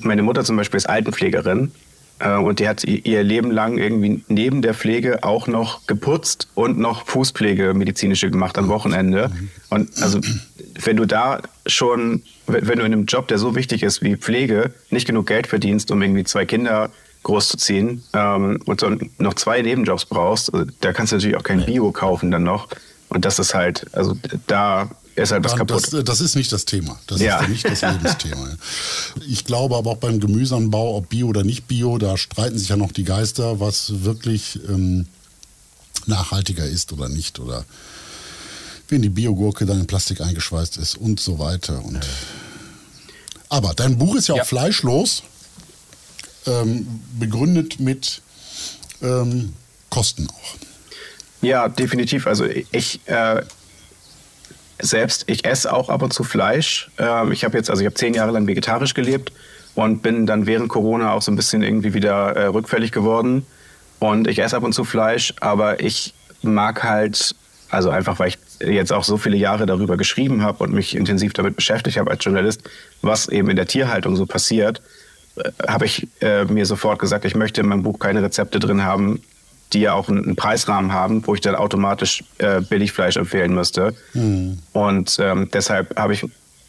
meine Mutter zum Beispiel ist Altenpflegerin äh, und die hat ihr Leben lang irgendwie neben der Pflege auch noch geputzt und noch Fußpflege medizinische gemacht am Wochenende. Und also wenn du da schon, wenn du in einem Job, der so wichtig ist wie Pflege, nicht genug Geld verdienst, um irgendwie zwei Kinder großzuziehen ähm, und so noch zwei Nebenjobs brauchst, also da kannst du natürlich auch kein Bio kaufen dann noch. Und das ist halt, also da ist halt was kaputt. Das, das, ist nicht das Thema. Das ja. ist nicht das Lebensthema. Ich glaube aber auch beim Gemüseanbau, ob Bio oder nicht Bio, da streiten sich ja noch die Geister, was wirklich ähm, nachhaltiger ist oder nicht. Oder wenn die Biogurke dann in Plastik eingeschweißt ist und so weiter. Und aber dein Buch ist ja, ja. auch fleischlos ähm, begründet mit ähm, Kosten auch. Ja, definitiv. Also ich äh, selbst, ich esse auch ab und zu Fleisch. Ähm, ich habe jetzt, also ich habe zehn Jahre lang vegetarisch gelebt und bin dann während Corona auch so ein bisschen irgendwie wieder äh, rückfällig geworden. Und ich esse ab und zu Fleisch, aber ich mag halt, also einfach weil ich jetzt auch so viele Jahre darüber geschrieben habe und mich intensiv damit beschäftigt habe als Journalist, was eben in der Tierhaltung so passiert, habe ich äh, mir sofort gesagt, ich möchte in meinem Buch keine Rezepte drin haben, die ja auch einen, Preisrahmen haben, wo ich dann automatisch äh, Billigfleisch empfehlen müsste. Mhm. Und ähm, deshalb habe ich,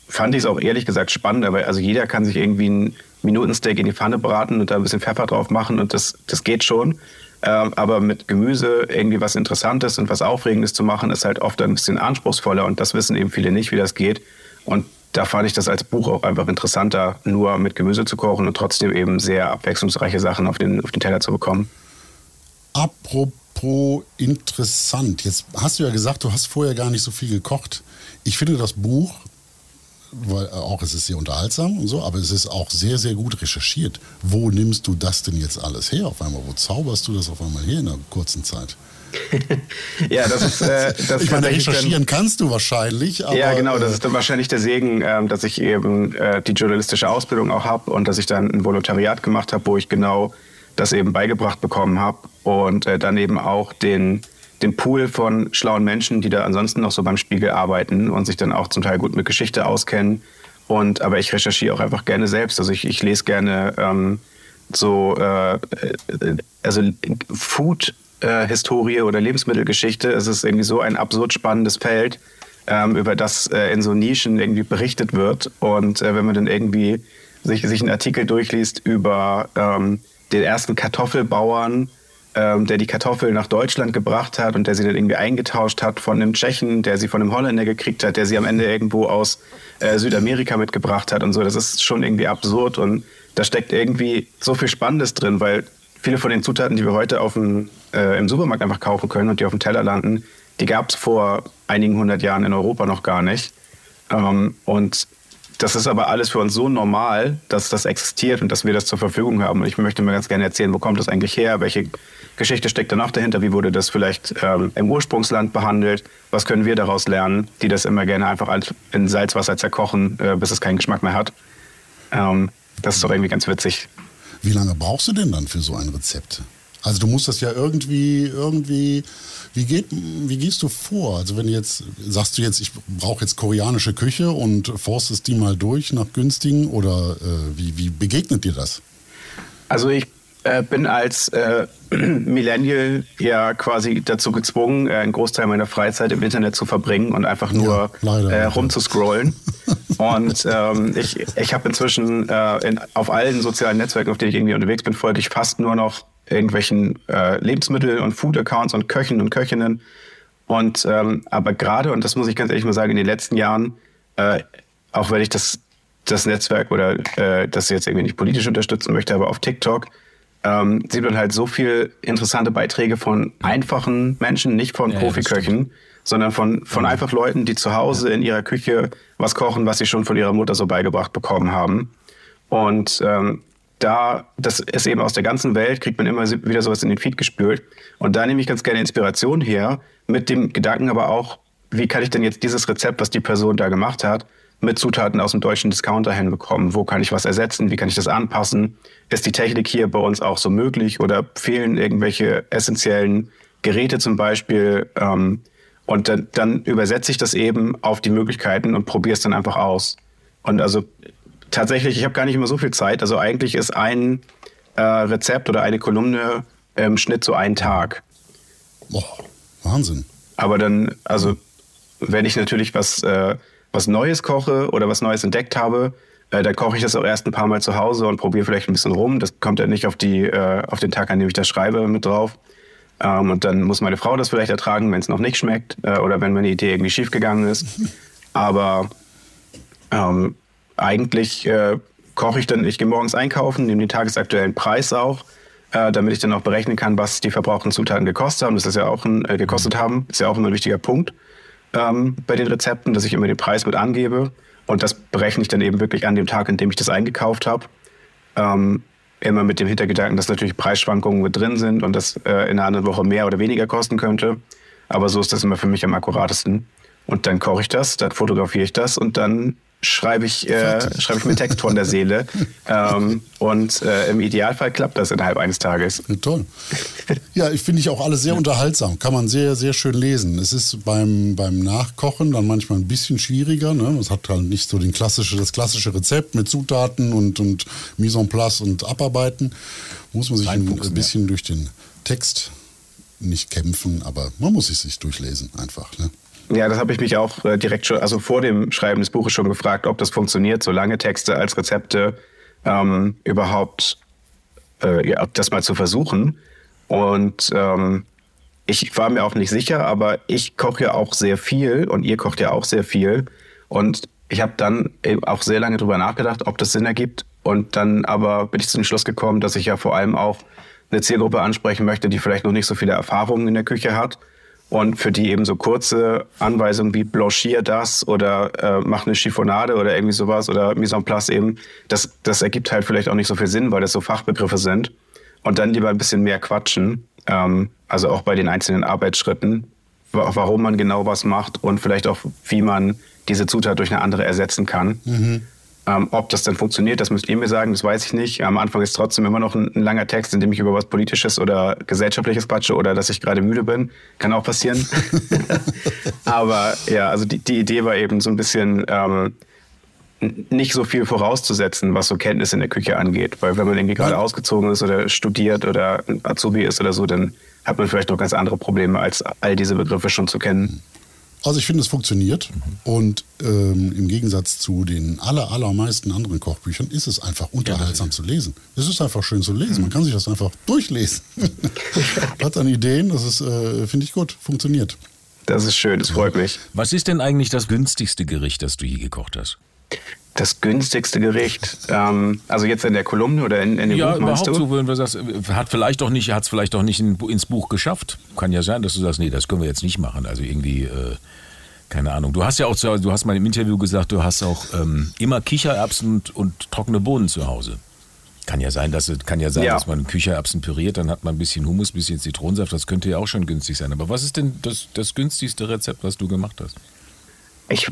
fand ich es auch ehrlich gesagt spannend, weil also jeder kann sich irgendwie ein Minutensteak in die Pfanne braten und da ein bisschen Pfeffer drauf machen und das, das geht schon. Ähm, aber mit Gemüse irgendwie was Interessantes und was Aufregendes zu machen, ist halt oft ein bisschen anspruchsvoller und das wissen eben viele nicht, wie das geht. Und da fand ich das als Buch auch einfach interessanter, nur mit Gemüse zu kochen und trotzdem eben sehr abwechslungsreiche Sachen auf den, auf den Teller zu bekommen. Apropos interessant, jetzt hast du ja gesagt, du hast vorher gar nicht so viel gekocht. Ich finde das Buch, weil auch es ist sehr unterhaltsam und so, aber es ist auch sehr, sehr gut recherchiert. Wo nimmst du das denn jetzt alles her auf einmal? Wo zauberst du das auf einmal her in einer kurzen Zeit? Ja, das ist. Äh, das ich meine, recherchieren dann, kannst du wahrscheinlich. Aber, ja, genau. Das äh, ist dann wahrscheinlich der Segen, äh, dass ich eben äh, die journalistische Ausbildung auch habe und dass ich dann ein Volontariat gemacht habe, wo ich genau das eben beigebracht bekommen habe und äh, dann eben auch den den Pool von schlauen Menschen, die da ansonsten noch so beim Spiegel arbeiten und sich dann auch zum Teil gut mit Geschichte auskennen. Und aber ich recherchiere auch einfach gerne selbst. Also ich, ich lese gerne ähm, so äh, äh also Food äh, Historie oder Lebensmittelgeschichte. Es ist irgendwie so ein absurd spannendes Feld, ähm, über das äh, in so Nischen irgendwie berichtet wird. Und äh, wenn man dann irgendwie sich, sich einen Artikel durchliest über ähm, den ersten Kartoffelbauern, ähm, der die Kartoffel nach Deutschland gebracht hat und der sie dann irgendwie eingetauscht hat von einem Tschechen, der sie von einem Holländer gekriegt hat, der sie am Ende irgendwo aus äh, Südamerika mitgebracht hat und so. Das ist schon irgendwie absurd und da steckt irgendwie so viel Spannendes drin, weil viele von den Zutaten, die wir heute auf dem, äh, im Supermarkt einfach kaufen können und die auf dem Teller landen, die gab es vor einigen hundert Jahren in Europa noch gar nicht. Ähm, und das ist aber alles für uns so normal, dass das existiert und dass wir das zur Verfügung haben. Und ich möchte mir ganz gerne erzählen, wo kommt das eigentlich her? Welche Geschichte steckt da noch dahinter? Wie wurde das vielleicht ähm, im Ursprungsland behandelt? Was können wir daraus lernen, die das immer gerne einfach in Salzwasser zerkochen, äh, bis es keinen Geschmack mehr hat? Ähm, das ist doch irgendwie ganz witzig. Wie lange brauchst du denn dann für so ein Rezept? Also du musst das ja irgendwie, irgendwie, wie, geht, wie gehst du vor? Also wenn jetzt, sagst du jetzt, ich brauche jetzt koreanische Küche und forstest die mal durch nach günstigen oder äh, wie, wie begegnet dir das? Also ich äh, bin als äh, Millennial ja quasi dazu gezwungen, äh, einen Großteil meiner Freizeit im Internet zu verbringen und einfach nur ja, äh, rumzuscrollen. und ähm, ich, ich habe inzwischen äh, in, auf allen sozialen Netzwerken, auf denen ich irgendwie unterwegs bin, folge ich fast nur noch irgendwelchen äh, Lebensmittel- und Food-Accounts und Köchen und Köchinnen. Und ähm, aber gerade, und das muss ich ganz ehrlich mal sagen, in den letzten Jahren, äh, auch wenn ich das, das Netzwerk oder äh, das jetzt irgendwie nicht politisch unterstützen möchte, aber auf TikTok ähm, sieht man halt so viel interessante Beiträge von einfachen Menschen, nicht von ja, Profiköchen, sondern von, von mhm. einfach Leuten, die zu Hause in ihrer Küche was kochen, was sie schon von ihrer Mutter so beigebracht bekommen haben. Und ähm, da, das ist eben aus der ganzen Welt, kriegt man immer wieder sowas in den Feed gespült. Und da nehme ich ganz gerne Inspiration her, mit dem Gedanken aber auch, wie kann ich denn jetzt dieses Rezept, was die Person da gemacht hat, mit Zutaten aus dem deutschen Discounter hinbekommen? Wo kann ich was ersetzen? Wie kann ich das anpassen? Ist die Technik hier bei uns auch so möglich oder fehlen irgendwelche essentiellen Geräte zum Beispiel? Ähm, und dann, dann übersetze ich das eben auf die Möglichkeiten und probiere es dann einfach aus. Und also tatsächlich, ich habe gar nicht immer so viel Zeit. Also eigentlich ist ein äh, Rezept oder eine Kolumne im Schnitt so ein Tag. Boah, Wahnsinn. Aber dann, also wenn ich natürlich was, äh, was Neues koche oder was Neues entdeckt habe, äh, dann koche ich das auch erst ein paar Mal zu Hause und probiere vielleicht ein bisschen rum. Das kommt ja nicht auf, die, äh, auf den Tag, an dem ich das schreibe, mit drauf. Ähm, und dann muss meine Frau das vielleicht ertragen, wenn es noch nicht schmeckt äh, oder wenn meine Idee irgendwie schiefgegangen ist. Aber ähm, eigentlich äh, koche ich dann, ich gehe morgens einkaufen, nehme den tagesaktuellen Preis auch, äh, damit ich dann auch berechnen kann, was die verbrauchten Zutaten gekostet haben. Das ist ja auch ein, äh, gekostet haben, ist ja auch immer ein wichtiger Punkt ähm, bei den Rezepten, dass ich immer den Preis mit angebe. Und das berechne ich dann eben wirklich an dem Tag, an dem ich das eingekauft habe. Ähm, immer mit dem Hintergedanken, dass natürlich Preisschwankungen mit drin sind und das äh, in einer anderen Woche mehr oder weniger kosten könnte. Aber so ist das immer für mich am akkuratesten. Und dann koche ich das, dann fotografiere ich das und dann schreibe ich, äh, schreibe ich mir Text von der Seele. Ähm, und äh, im Idealfall klappt das innerhalb eines Tages. Ja, toll. Ja, ich finde ich auch alles sehr unterhaltsam. Kann man sehr, sehr schön lesen. Es ist beim, beim Nachkochen dann manchmal ein bisschen schwieriger. Ne? Es hat halt nicht so den klassische, das klassische Rezept mit Zutaten und, und Mise en place und Abarbeiten. Muss man sich ein, bisschen mehr. durch den Text nicht kämpfen, aber man muss es sich durchlesen einfach. Ne? Ja, das habe ich mich auch äh, direkt schon, also vor dem Schreiben des Buches schon gefragt, ob das funktioniert, so lange Texte als Rezepte ähm, überhaupt äh, ja, das mal zu versuchen. Und ähm, ich war mir auch nicht sicher, aber ich koche ja auch sehr viel und ihr kocht ja auch sehr viel. Und ich habe dann auch sehr lange drüber nachgedacht, ob das Sinn ergibt. Und dann aber bin ich zu dem Schluss gekommen, dass ich ja vor allem auch eine Zielgruppe ansprechen möchte, die vielleicht noch nicht so viele Erfahrungen in der Küche hat und für die eben so kurze Anweisungen wie blanchier das oder äh, mach eine Chiffonade oder irgendwie sowas oder mise en place eben, das, das ergibt halt vielleicht auch nicht so viel Sinn, weil das so Fachbegriffe sind. Und dann lieber ein bisschen mehr quatschen, ähm, also auch bei den einzelnen Arbeitsschritten, warum man genau was macht und vielleicht auch, wie man diese Zutat durch eine andere ersetzen kann. Mhm. Ähm, ob das dann funktioniert, das müsst ihr mir sagen, das weiß ich nicht. Am Anfang ist trotzdem immer noch ein, ein langer Text, in dem ich über was Politisches oder Gesellschaftliches quatsche oder dass ich gerade müde bin. Kann auch passieren. Aber ja, also die, die Idee war eben so ein bisschen ähm, nicht so viel vorauszusetzen, was so Kenntnisse in der Küche angeht. Weil wenn man irgendwie gerade ausgezogen ist oder studiert oder Azubi ist oder so, dann hat man vielleicht noch ganz andere Probleme, als all diese Begriffe schon zu kennen. Also ich finde, es funktioniert. Mhm. Und ähm, im Gegensatz zu den aller, allermeisten anderen Kochbüchern ist es einfach unterhaltsam ja, zu lesen. Es ist einfach schön zu lesen. Mhm. Man kann sich das einfach durchlesen. Hat an Ideen, das ist, äh, finde ich gut, funktioniert. Das ist schön, das freut mich. Was ist denn eigentlich das günstigste Gericht, das du je gekocht hast? Das günstigste Gericht, ähm, also jetzt in der Kolumne oder in, in dem ja, Buch, meinst überhaupt so, wenn du sagst, hat vielleicht doch nicht, hat es vielleicht doch nicht in, ins Buch geschafft. Kann ja sein, dass du sagst, nee, das können wir jetzt nicht machen. Also irgendwie, äh, keine Ahnung. Du hast ja auch, zu, du hast mal im Interview gesagt, du hast auch ähm, immer Kichererbsen und, und trockene Bohnen zu Hause. Kann ja sein, dass kann ja sein, Ja. dass man Kichererbsen püriert, dann hat man ein bisschen Hummus, ein bisschen Zitronensaft. Das könnte ja auch schon günstig sein. Aber was ist denn das, das günstigste Rezept, was du gemacht hast? Ich,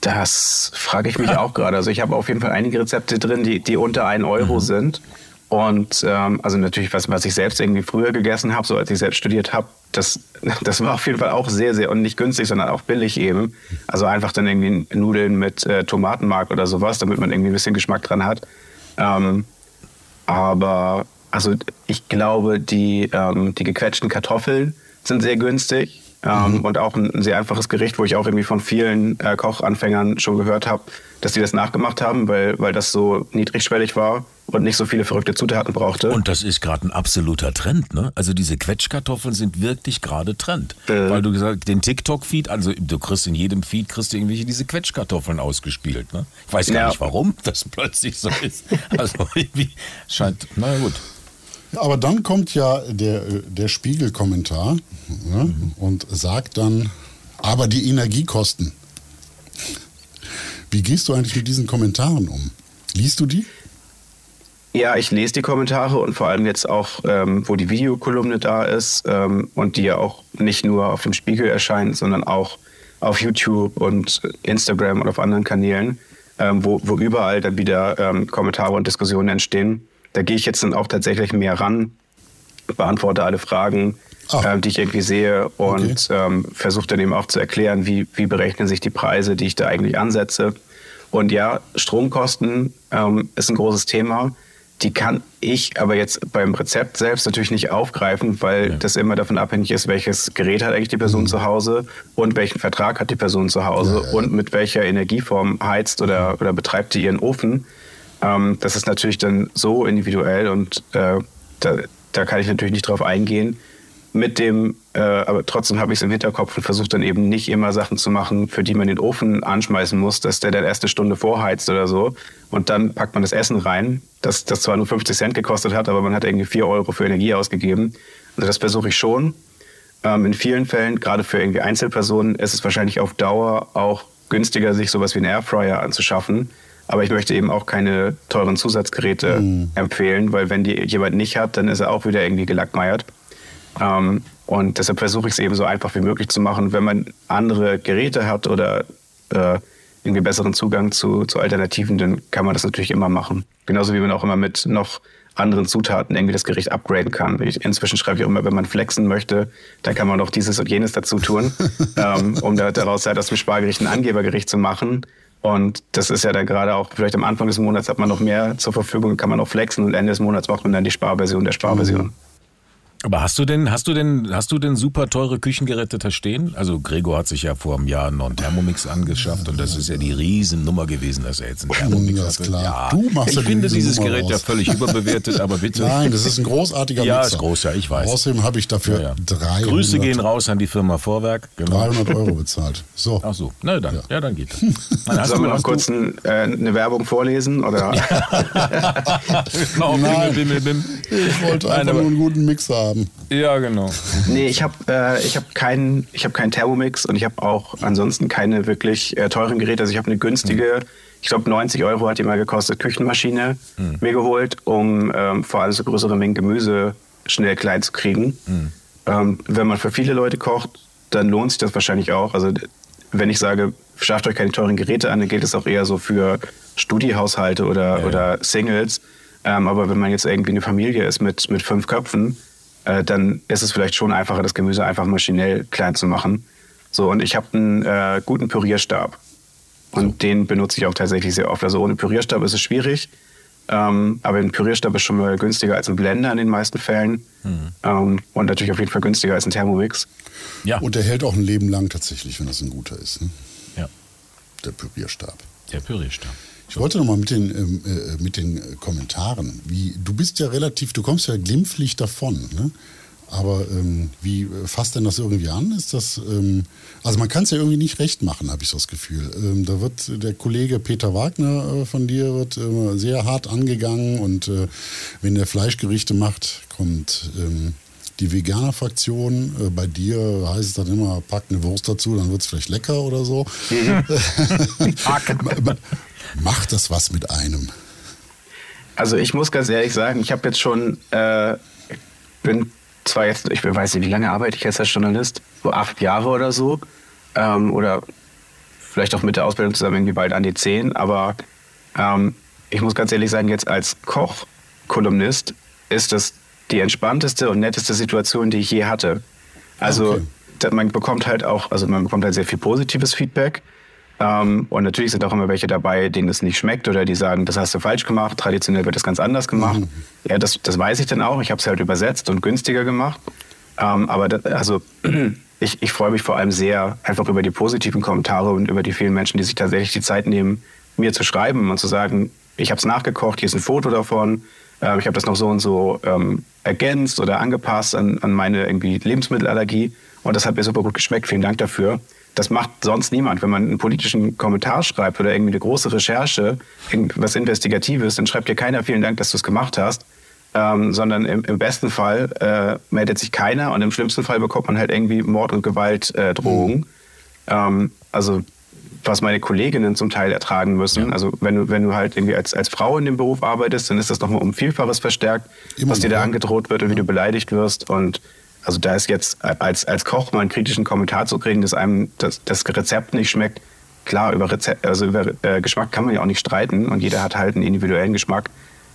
das frage ich mich auch gerade. Also ich habe auf jeden Fall einige Rezepte drin, die, die unter 1 Euro Mhm. sind. Und ähm, also natürlich, was, was ich selbst irgendwie früher gegessen habe, so als ich selbst studiert habe, das, das war auf jeden Fall auch sehr, sehr und nicht günstig, sondern auch billig eben. Also einfach dann irgendwie Nudeln mit äh, Tomatenmark oder sowas, damit man irgendwie ein bisschen Geschmack dran hat. Ähm, aber also ich glaube, die, ähm, die gequetschten Kartoffeln sind sehr günstig. Ähm, Und auch ein, ein sehr einfaches Gericht, wo ich auch irgendwie von vielen äh, Kochanfängern schon gehört habe, dass die das nachgemacht haben, weil, weil das so niedrigschwellig war und nicht so viele verrückte Zutaten brauchte. Und das ist gerade ein absoluter Trend, ne? Also diese Quetschkartoffeln sind wirklich gerade Trend. Äh. Weil du gesagt den TikTok-Feed, also du kriegst in jedem Feed, kriegst du irgendwelche diese Quetschkartoffeln ausgespielt, ne? Ich weiß gar Ja. nicht, warum das plötzlich so ist. Also irgendwie scheint, na gut. Aber dann kommt ja der, der Spiegel-Kommentar ne, und sagt dann, aber die Energiekosten. Wie gehst du eigentlich mit diesen Kommentaren um? Liest du die? Ja, ich lese die Kommentare und vor allem jetzt auch, ähm, wo die Videokolumne da ist ähm, und die ja auch nicht nur auf dem Spiegel erscheint, sondern auch auf YouTube und Instagram und auf anderen Kanälen, ähm, wo, wo überall dann wieder ähm, Kommentare und Diskussionen entstehen. Da gehe ich jetzt dann auch tatsächlich mehr ran, beantworte alle Fragen, Ah. ähm, die ich irgendwie sehe und ähm, versuche dann eben auch zu erklären, wie, wie berechnen sich die Preise, die ich da eigentlich ansetze. Und ja, Stromkosten ähm, ist ein großes Thema. Die kann ich aber jetzt beim Rezept selbst natürlich nicht aufgreifen, weil das immer davon abhängig ist, welches Gerät hat eigentlich die Person zu Hause und welchen Vertrag hat die Person zu Hause und mit welcher Energieform heizt oder, oder betreibt die ihren Ofen. Ähm, das ist natürlich dann so individuell und äh, da, da kann ich natürlich nicht drauf eingehen. Mit dem, äh, aber trotzdem habe ich es im Hinterkopf und versuche dann eben nicht immer Sachen zu machen, für die man den Ofen anschmeißen muss, dass der dann erst eine Stunde vorheizt oder so. Und dann packt man das Essen rein, das, das zwar nur 50 Cent gekostet hat, aber man hat irgendwie 4 Euro für Energie ausgegeben. Also das versuche ich schon. Ähm, in vielen Fällen, gerade für irgendwie Einzelpersonen, ist es wahrscheinlich auf Dauer auch günstiger, sich sowas wie einen Airfryer anzuschaffen. Aber ich möchte eben auch keine teuren Zusatzgeräte empfehlen, weil wenn die jemand nicht hat, dann ist er auch wieder irgendwie gelackmeiert. Ähm, und deshalb versuche ich es eben so einfach wie möglich zu machen. Wenn man andere Geräte hat oder äh, irgendwie besseren Zugang zu, zu Alternativen, dann kann man das natürlich immer machen. Genauso wie man auch immer mit noch anderen Zutaten irgendwie das Gericht upgraden kann. Ich, inzwischen schreibe ich auch immer, wenn man flexen möchte, dann kann man noch dieses und jenes dazu tun, ähm, um da, daraus halt aus dem Spargericht ein Angebergericht zu machen. Und das ist ja dann gerade auch, vielleicht am Anfang des Monats hat man noch mehr zur Verfügung, kann man auch flexen und Ende des Monats macht man dann die Sparversion der Sparversion. Aber hast du denn, hast du denn, hast du denn super teure Küchengeräte da stehen? Also Gregor hat sich ja vor einem Jahr noch einen Thermomix angeschafft und das ist ja die Riesennummer gewesen, dass er jetzt einen Thermomix Ja, hatte. klar. Ja, Du machst ich ja finde dieses Riesennummer Gerät ja raus. völlig überbewertet, aber bitte. Nein, das ist ein großartiger Ja, Mixer. ist groß, ja, ich weiß. Außerdem habe ich dafür Ja, ja. 300, Grüße gehen raus an die Firma Vorwerk. Genau. 300 Euro bezahlt. So. Ach so, na dann, ja, dann geht das. Dann Sollen wir noch kurz ein, äh, eine Werbung vorlesen? Oder? genau, Nein. Bimmel. Ich wollte Nein, einfach nur einen guten Mixer haben. Ja, genau. Nee, ich habe äh, ich hab keinen ich hab keinen Thermomix und ich habe auch ansonsten keine wirklich äh, teuren Geräte. Also ich habe eine günstige, ich glaube 90 Euro hat die mal gekostet, Küchenmaschine mir geholt, um ähm, vor allem so größere Mengen Gemüse schnell klein zu kriegen. Ähm, wenn man für viele Leute kocht, dann lohnt sich das wahrscheinlich auch. Also wenn ich sage, schafft euch keine teuren Geräte an, dann gilt es auch eher so für Studiehaushalte oder, Ja, oder Singles. Ähm, aber wenn man jetzt irgendwie eine Familie ist mit, mit fünf Köpfen, äh, dann ist es vielleicht schon einfacher, das Gemüse einfach maschinell klein zu machen. So, und ich habe einen äh, guten Pürierstab. Und den benutze ich auch tatsächlich sehr oft. Also ohne Pürierstab ist es schwierig. Ähm, aber ein Pürierstab ist schon mal günstiger als ein Blender in den meisten Fällen. Ähm, und natürlich auf jeden Fall günstiger als ein Thermomix. Ja, Und der hält auch ein Leben lang tatsächlich, wenn das ein guter ist. Ne? ja, Der Pürierstab. der Pürierstab. Ich wollte noch mal mit den, ähm, äh, mit den äh, Kommentaren. Wie, du bist ja relativ, du kommst ja glimpflich davon. Ne? Aber ähm, wie äh, fasst denn das irgendwie an? Ist das, ähm, also man kann es ja irgendwie nicht recht machen, habe ich so das Gefühl. Ähm, da wird der Kollege Peter Wagner äh, von dir wird immer sehr hart angegangen und äh, wenn der Fleischgerichte macht, kommt ähm, die Veganer-Fraktion. Äh, bei dir heißt es dann immer, pack eine Wurst dazu, dann wird es vielleicht lecker oder so. Mhm. Macht das was mit einem? Also ich muss ganz ehrlich sagen, ich habe jetzt schon, äh, bin zwar jetzt, ich weiß nicht, wie lange arbeite ich jetzt als Journalist, so acht Jahre oder so, ähm, oder vielleicht auch mit der Ausbildung zusammen irgendwie bald an die zehn, aber ähm, ich muss ganz ehrlich sagen, jetzt als Koch-Kolumnist ist das die entspannteste und netteste Situation, die ich je hatte. Also okay. man bekommt halt auch, also man bekommt halt sehr viel positives Feedback. Ähm, und natürlich sind auch immer welche dabei, denen es nicht schmeckt oder die sagen, das hast du falsch gemacht, traditionell wird das ganz anders gemacht. Mhm. Ja, das, das weiß ich dann auch. Ich habe es halt übersetzt und günstiger gemacht. Ähm, aber das, also ich, ich freue mich vor allem sehr einfach über die positiven Kommentare und über die vielen Menschen, die sich tatsächlich die Zeit nehmen, mir zu schreiben und zu sagen, ich habe es nachgekocht, hier ist ein Foto davon, äh, ich habe das noch so und so ähm, ergänzt oder angepasst an, an meine irgendwie Lebensmittelallergie und das hat mir super gut geschmeckt. Vielen Dank dafür. Das macht sonst niemand. Wenn man einen politischen Kommentar schreibt oder irgendwie eine große Recherche, irgendwas Investigatives, dann schreibt dir keiner vielen Dank, dass du es gemacht hast. Ähm, sondern im, im, besten Fall äh, meldet sich keiner und im schlimmsten Fall bekommt man halt irgendwie Mord- und Gewaltdrohungen. Mhm. Ähm, also was meine Kolleginnen zum Teil ertragen müssen. Ja. Also wenn du, wenn du halt irgendwie als, als Frau in dem Beruf arbeitest, dann ist das nochmal um Vielfaches verstärkt, Immer was dir da angedroht wird und ja. wie du beleidigt wirst. Und also da ist jetzt als, als Koch mal einen kritischen Kommentar zu kriegen, dass einem das, das Rezept nicht schmeckt. Klar, über, Rezept, also über äh, Geschmack kann man ja auch nicht streiten und jeder hat halt einen individuellen Geschmack.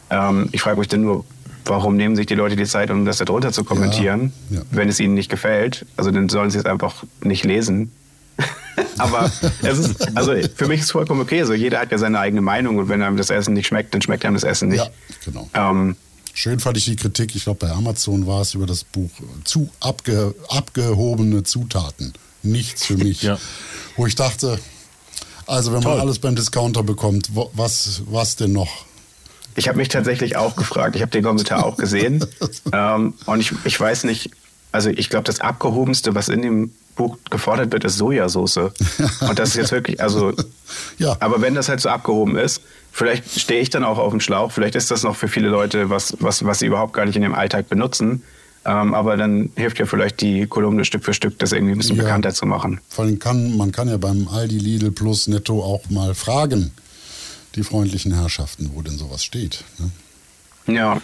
Ähm, ich frage mich dann nur, warum nehmen sich die Leute die Zeit, um das da drunter zu kommentieren, ja, ja. wenn es ihnen nicht gefällt? Also dann sollen sie es einfach nicht lesen. Aber es ist, also für mich ist es vollkommen okay. Also jeder hat ja seine eigene Meinung und wenn einem das Essen nicht schmeckt, dann schmeckt einem das Essen nicht. Ja, genau. Ähm, Schön fand ich die Kritik, ich glaube bei Amazon war es über das Buch zu abge, abgehobene Zutaten. Nichts für mich. ja. Wo ich dachte, also wenn Toll. man alles beim Discounter bekommt, was, was denn noch? Ich habe mich tatsächlich auch gefragt. Ich habe den Kommentar auch gesehen. ähm, und ich, ich weiß nicht, also ich glaube, das Abgehobenste, was in dem Buch gefordert wird, ist Sojasauce. Und das ist jetzt wirklich, also, ja. aber wenn das halt so abgehoben ist, vielleicht stehe ich dann auch auf dem Schlauch, vielleicht ist das noch für viele Leute was, was, was sie überhaupt gar nicht in ihrem Alltag benutzen. Ähm, aber dann hilft ja vielleicht die Kolumne Stück für Stück, das irgendwie ein bisschen ja. bekannter zu machen. Vor allem kann, man kann ja beim Aldi, Lidl plus Netto auch mal fragen, die freundlichen Herrschaften, wo denn sowas steht. Ne? Ja.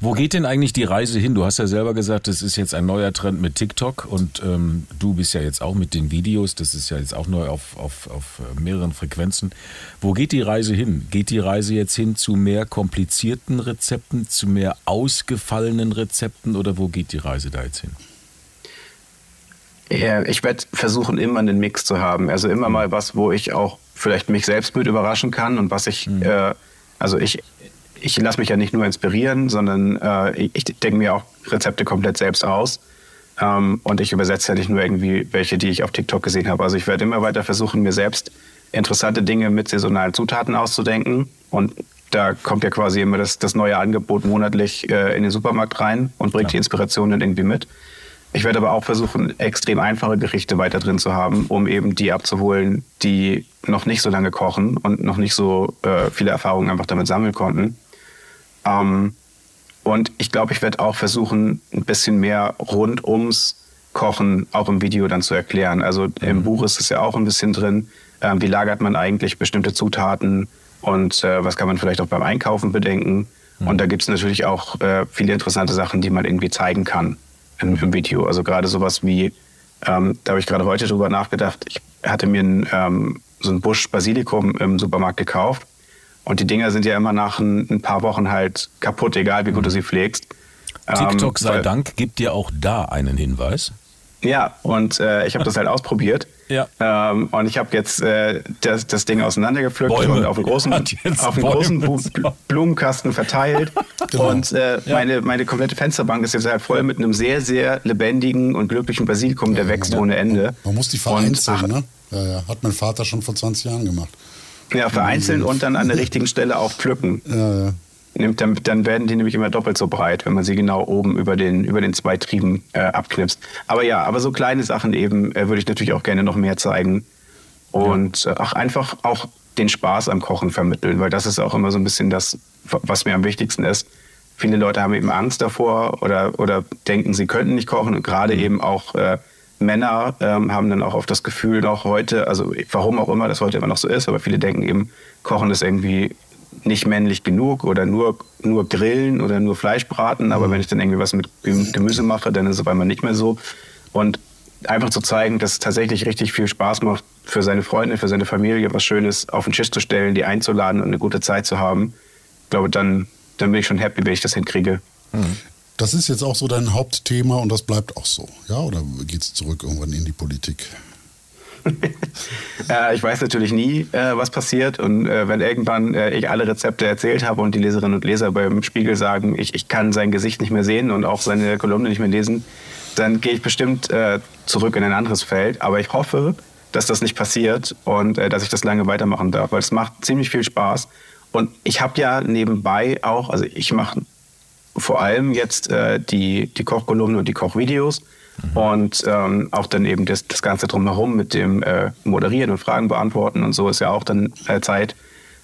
Wo geht denn eigentlich die Reise hin? Du hast ja selber gesagt, das ist jetzt ein neuer Trend mit TikTok und ähm, du bist ja jetzt auch mit den Videos, das ist ja jetzt auch neu auf, auf, auf äh, mehreren Frequenzen. Wo geht die Reise hin? Geht die Reise jetzt hin zu mehr komplizierten Rezepten, zu mehr ausgefallenen Rezepten oder wo geht die Reise da jetzt hin? Ja, ich werde versuchen, immer einen Mix zu haben. Also immer mal was, wo ich auch vielleicht mich selbst mit überraschen kann und was ich, mhm. äh, also ich ich lasse mich ja nicht nur inspirieren, sondern äh, ich denke mir auch Rezepte komplett selbst aus. Ähm, und ich übersetze ja nicht nur irgendwie welche, die ich auf TikTok gesehen habe. Also ich werde immer weiter versuchen, mir selbst interessante Dinge mit saisonalen Zutaten auszudenken. Und da kommt ja quasi immer das, das neue Angebot monatlich äh, in den Supermarkt rein und bringt ja. die Inspiration dann irgendwie mit. Ich werde aber auch versuchen, extrem einfache Gerichte weiter drin zu haben, um eben die abzuholen, die noch nicht so lange kochen und noch nicht so äh, viele Erfahrungen einfach damit sammeln konnten. Ähm, und ich glaube, ich werde auch versuchen, ein bisschen mehr rund ums Kochen auch im Video dann zu erklären. Also im mhm. Buch ist es ja auch ein bisschen drin, äh, wie lagert man eigentlich bestimmte Zutaten und äh, was kann man vielleicht auch beim Einkaufen bedenken. Mhm. Und da gibt es natürlich auch äh, viele interessante Sachen, die man irgendwie zeigen kann im, im Video. Also gerade sowas wie, ähm, da habe ich gerade heute drüber nachgedacht, ich hatte mir ein, ähm, so einen Busch Basilikum im Supermarkt gekauft und die Dinger sind ja immer nach ein, ein paar Wochen halt kaputt, egal wie gut du sie pflegst. TikTok ähm, sei Dank gibt dir auch da einen Hinweis. Ja, und äh, ich habe das halt ausprobiert. Ja. Ähm, und ich habe jetzt äh, das, das Ding auseinandergepflückt Bäume. und auf einen großen, auf einen großen Blumenkasten verteilt. genau. Und äh, ja. meine, meine komplette Fensterbank ist jetzt halt voll mit einem sehr, sehr lebendigen und glücklichen Basilikum, der ja, wächst ohne Ende. Man muss die vereinzeln, ne? Ja, ja. Hat mein Vater schon vor 20 Jahren gemacht. Ja, vereinzeln und dann an der richtigen Stelle auch pflücken. Ja, ja. Dann, dann, werden die nämlich immer doppelt so breit, wenn man sie genau oben über den, über den zwei Trieben äh, abknipst. Aber ja, aber so kleine Sachen eben äh, würde ich natürlich auch gerne noch mehr zeigen. Und äh, auch einfach auch den Spaß am Kochen vermitteln, weil das ist auch immer so ein bisschen das, was mir am wichtigsten ist. viele Leute haben eben Angst davor oder, oder denken, sie könnten nicht kochen. Und gerade eben auch äh, Männer ähm, haben dann auch oft das Gefühl noch heute, also warum auch immer das heute immer noch so ist, aber viele denken eben, Kochen ist irgendwie nicht männlich genug oder nur, nur grillen oder nur Fleisch braten. Aber mhm. wenn ich dann irgendwie was mit Gemüse mache, dann ist es auf einmal nicht mehr so. Und einfach zu zeigen, dass es tatsächlich richtig viel Spaß macht, für seine Freunde, für seine Familie was Schönes auf den Tisch zu stellen, die einzuladen und eine gute Zeit zu haben. Ich glaube, dann, dann bin ich schon happy, wenn ich das hinkriege. Mhm. Das ist jetzt auch so dein Hauptthema und das bleibt auch so, ja? Oder geht es zurück irgendwann in die Politik? äh, ich weiß natürlich nie, äh, was passiert. Und äh, wenn irgendwann äh, ich alle Rezepte erzählt habe und die Leserinnen und Leser beim Spiegel sagen, ich, ich kann sein Gesicht nicht mehr sehen und auch seine Kolumne nicht mehr lesen, dann gehe ich bestimmt äh, zurück in ein anderes Feld. Aber ich hoffe, dass das nicht passiert und äh, dass ich das lange weitermachen darf, weil es macht ziemlich viel Spaß. Und ich habe ja nebenbei auch, also ich mache vor allem jetzt äh, die, die Kochkolumne und die Kochvideos mhm. und ähm, auch dann eben das, das Ganze drumherum mit dem äh, Moderieren und Fragen beantworten und so ist ja auch dann äh, Zeit.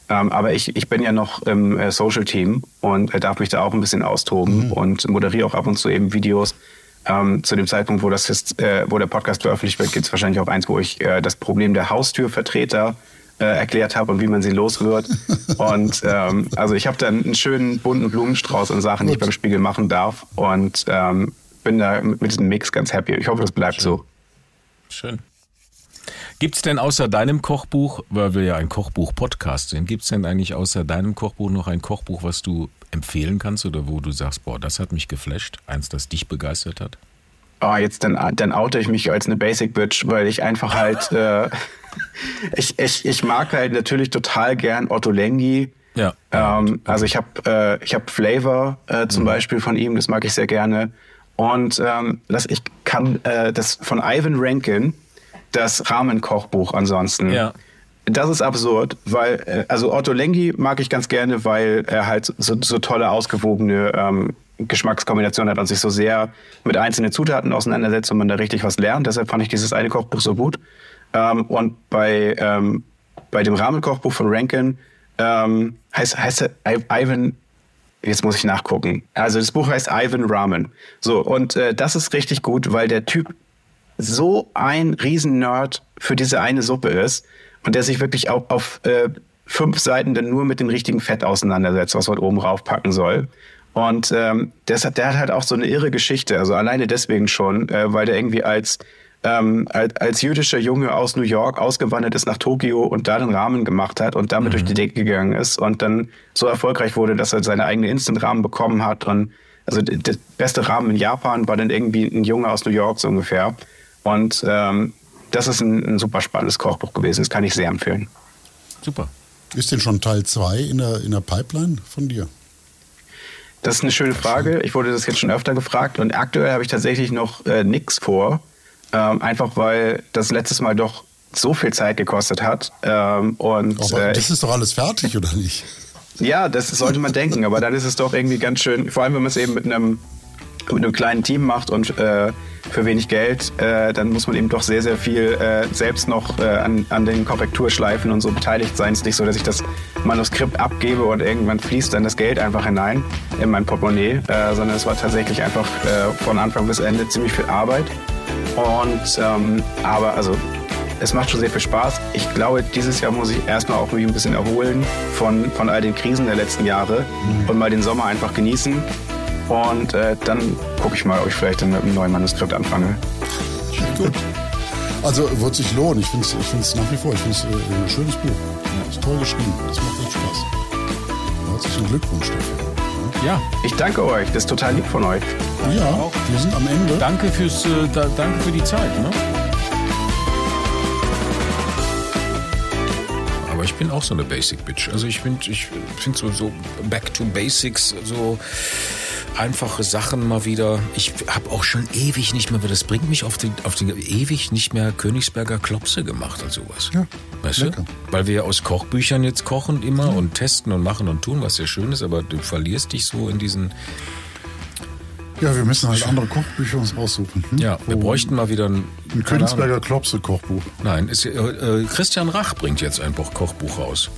Ähm, aber ich, ich bin ja noch im äh, Social-Team und äh, darf mich da auch ein bisschen austoben mhm. und moderiere auch ab und zu eben Videos ähm, zu dem Zeitpunkt, wo, das jetzt, äh, wo der Podcast veröffentlicht wird, gibt es wahrscheinlich auch eins, wo ich äh, das Problem der Haustürvertreter äh, erklärt habe und wie man sie los wird. und ähm, also ich habe dann einen schönen bunten Blumenstrauß an Sachen, Gut. die ich beim Spiegel machen darf. Und ähm, bin da mit, mit diesem Mix ganz happy. Ich hoffe, das bleibt Schön. so. Schön. Gibt es denn außer deinem Kochbuch, weil wir ja ein Kochbuch-Podcast sind, gibt es denn eigentlich außer deinem Kochbuch noch ein Kochbuch, was du empfehlen kannst oder wo du sagst, boah, das hat mich geflasht, eins, das dich begeistert hat? Oh, jetzt dann, dann oute ich mich als eine Basic Bitch, weil ich einfach halt, äh, ich, ich, ich mag halt natürlich total gern Otto Lengi. Ja. Ähm, also ich habe äh, ich hab Flavor äh, zum mhm. Beispiel von ihm, das mag ich sehr gerne. Und ähm, das, ich kann äh, das von Ivan Rankin, das Rahmenkochbuch ansonsten. Ja. Das ist absurd, weil, äh, also Otto Lengi mag ich ganz gerne, weil er halt so, so tolle, ausgewogene ähm, Geschmackskombinationen hat und sich so sehr mit einzelnen Zutaten auseinandersetzt und man da richtig was lernt. Deshalb fand ich dieses eine Kochbuch so gut. Ähm, und bei, ähm, bei dem Rahmenkochbuch von Rankin ähm, heißt, heißt er Ivan, jetzt muss ich nachgucken. Also das Buch heißt Ivan Ramen. So, und äh, das ist richtig gut, weil der Typ so ein Riesen-Nerd für diese eine Suppe ist und der sich wirklich auch auf äh, fünf Seiten dann nur mit dem richtigen Fett auseinandersetzt, was man oben raufpacken soll. Und ähm, der, hat, der hat halt auch so eine irre Geschichte, also alleine deswegen schon, äh, weil der irgendwie als, ähm, als, als jüdischer Junge aus New York ausgewandert ist nach Tokio und da den Rahmen gemacht hat und damit mhm. durch die Decke gegangen ist und dann so erfolgreich wurde, dass er seine eigene Instant-Rahmen bekommen hat. Und also der beste Rahmen in Japan war dann irgendwie ein Junge aus New York so ungefähr. Und ähm, das ist ein, ein super spannendes Kochbuch gewesen. Das kann ich sehr empfehlen. Super. Ist denn schon Teil 2 in der, in der Pipeline von dir? Das ist eine schöne Frage. Ich wurde das jetzt schon öfter gefragt und aktuell habe ich tatsächlich noch äh, nichts vor. Ähm, einfach weil das letztes Mal doch so viel Zeit gekostet hat. Ähm, und, aber äh, das ist doch alles fertig, oder nicht? Ja, das sollte man denken, aber dann ist es doch irgendwie ganz schön, vor allem wenn man es eben mit einem mit einem kleinen Team macht und äh, für wenig Geld, äh, dann muss man eben doch sehr, sehr viel äh, selbst noch äh, an, an den Korrekturschleifen und so beteiligt sein. Es ist nicht so, dass ich das Manuskript abgebe und irgendwann fließt dann das Geld einfach hinein in mein Portemonnaie, äh, sondern es war tatsächlich einfach von Anfang bis Ende ziemlich viel Arbeit. Und ähm, aber also es macht schon sehr viel Spaß. Ich glaube, dieses Jahr muss ich erstmal auch mich ein bisschen erholen von, von all den Krisen der letzten Jahre mhm. und mal den Sommer einfach genießen und äh, dann gucke ich mal, ob ich vielleicht dann mit einem neuen Manuskript anfange. Gut. Also wird sich lohnen. Ich finde es ich nach wie vor. Ich finde es äh, ein schönes Buch. Ja, ist toll geschrieben. Das macht echt Spaß. Herzlichen Glückwunsch dafür. Ja. Ich danke euch. Das ist total lieb von euch. Ja, auch. wir sind am Ende. Danke, fürs, äh, da, danke für die Zeit. Ne? Aber ich bin auch so eine Basic Bitch. Also ich finde ich find so, so Back to Basics so einfache Sachen mal wieder. Ich habe auch schon ewig nicht mehr, das bringt mich auf den, auf den ewig nicht mehr Königsberger Klopse gemacht und sowas. Ja, weißt lecker. du? Weil wir ja aus Kochbüchern jetzt kochen immer ja. und testen und machen und tun, was ja schön ist, aber du verlierst dich so in diesen Ja, wir müssen halt andere Kochbücher uns raussuchen. hm? Ja, wir Wo- bräuchten mal wieder ein, ein Königsberger Klopse-Kochbuch. Nein, ist, äh, äh, Christian Rach bringt jetzt ein Buch, Kochbuch raus.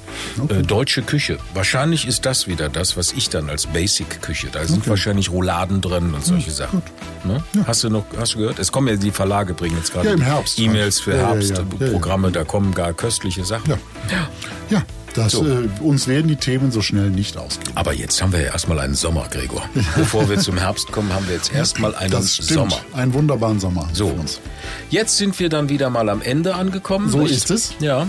Äh, Deutsche Küche. Wahrscheinlich ist das wieder das, was ich dann als Basic-Küche. Da sind wahrscheinlich Rouladen drin und solche Sachen. Ne? Hast du noch, hast du gehört? Es kommen ja die Verlage bringen jetzt gerade Ja, E-Mails halt. für Ja, ja, ja. Herbstprogramme. Da kommen gar köstliche Sachen. Ja. Ja, das, So. äh, uns werden die Themen so schnell nicht ausgehen. Aber jetzt haben wir ja erstmal einen Sommer, Gregor. Bevor wir zum Herbst kommen, haben wir jetzt erstmal einen Das stimmt. Sommer. Einen wunderbaren Sommer So, für uns. jetzt sind wir dann wieder mal am Ende angekommen. So nicht? ist es. Ja.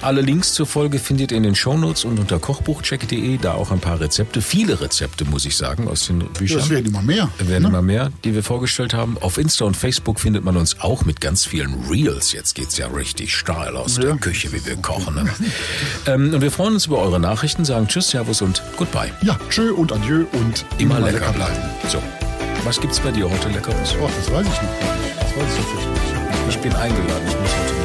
Alle Links zur Folge findet ihr in den Shownotes und unter kochbuchcheck.de. Da auch ein paar Rezepte, viele Rezepte, muss ich sagen, aus den Büchern. Das werden immer mehr. Es werden ne? immer mehr, die wir vorgestellt haben. Auf Insta und Facebook findet man uns auch mit ganz vielen Reels. Jetzt geht's ja richtig steil aus Ja. der Küche, wie wir kochen. Ne? ähm, und wir freuen uns über eure Nachrichten, sagen Tschüss, Servus und Goodbye. Ja, tschö und adieu und Immer, lecker, bleiben. So, was gibt's bei dir heute Leckeres? Oh, das weiß ich noch nicht. Das weiß ich tatsächlich nicht. Ich bin eingeladen, ich muss heute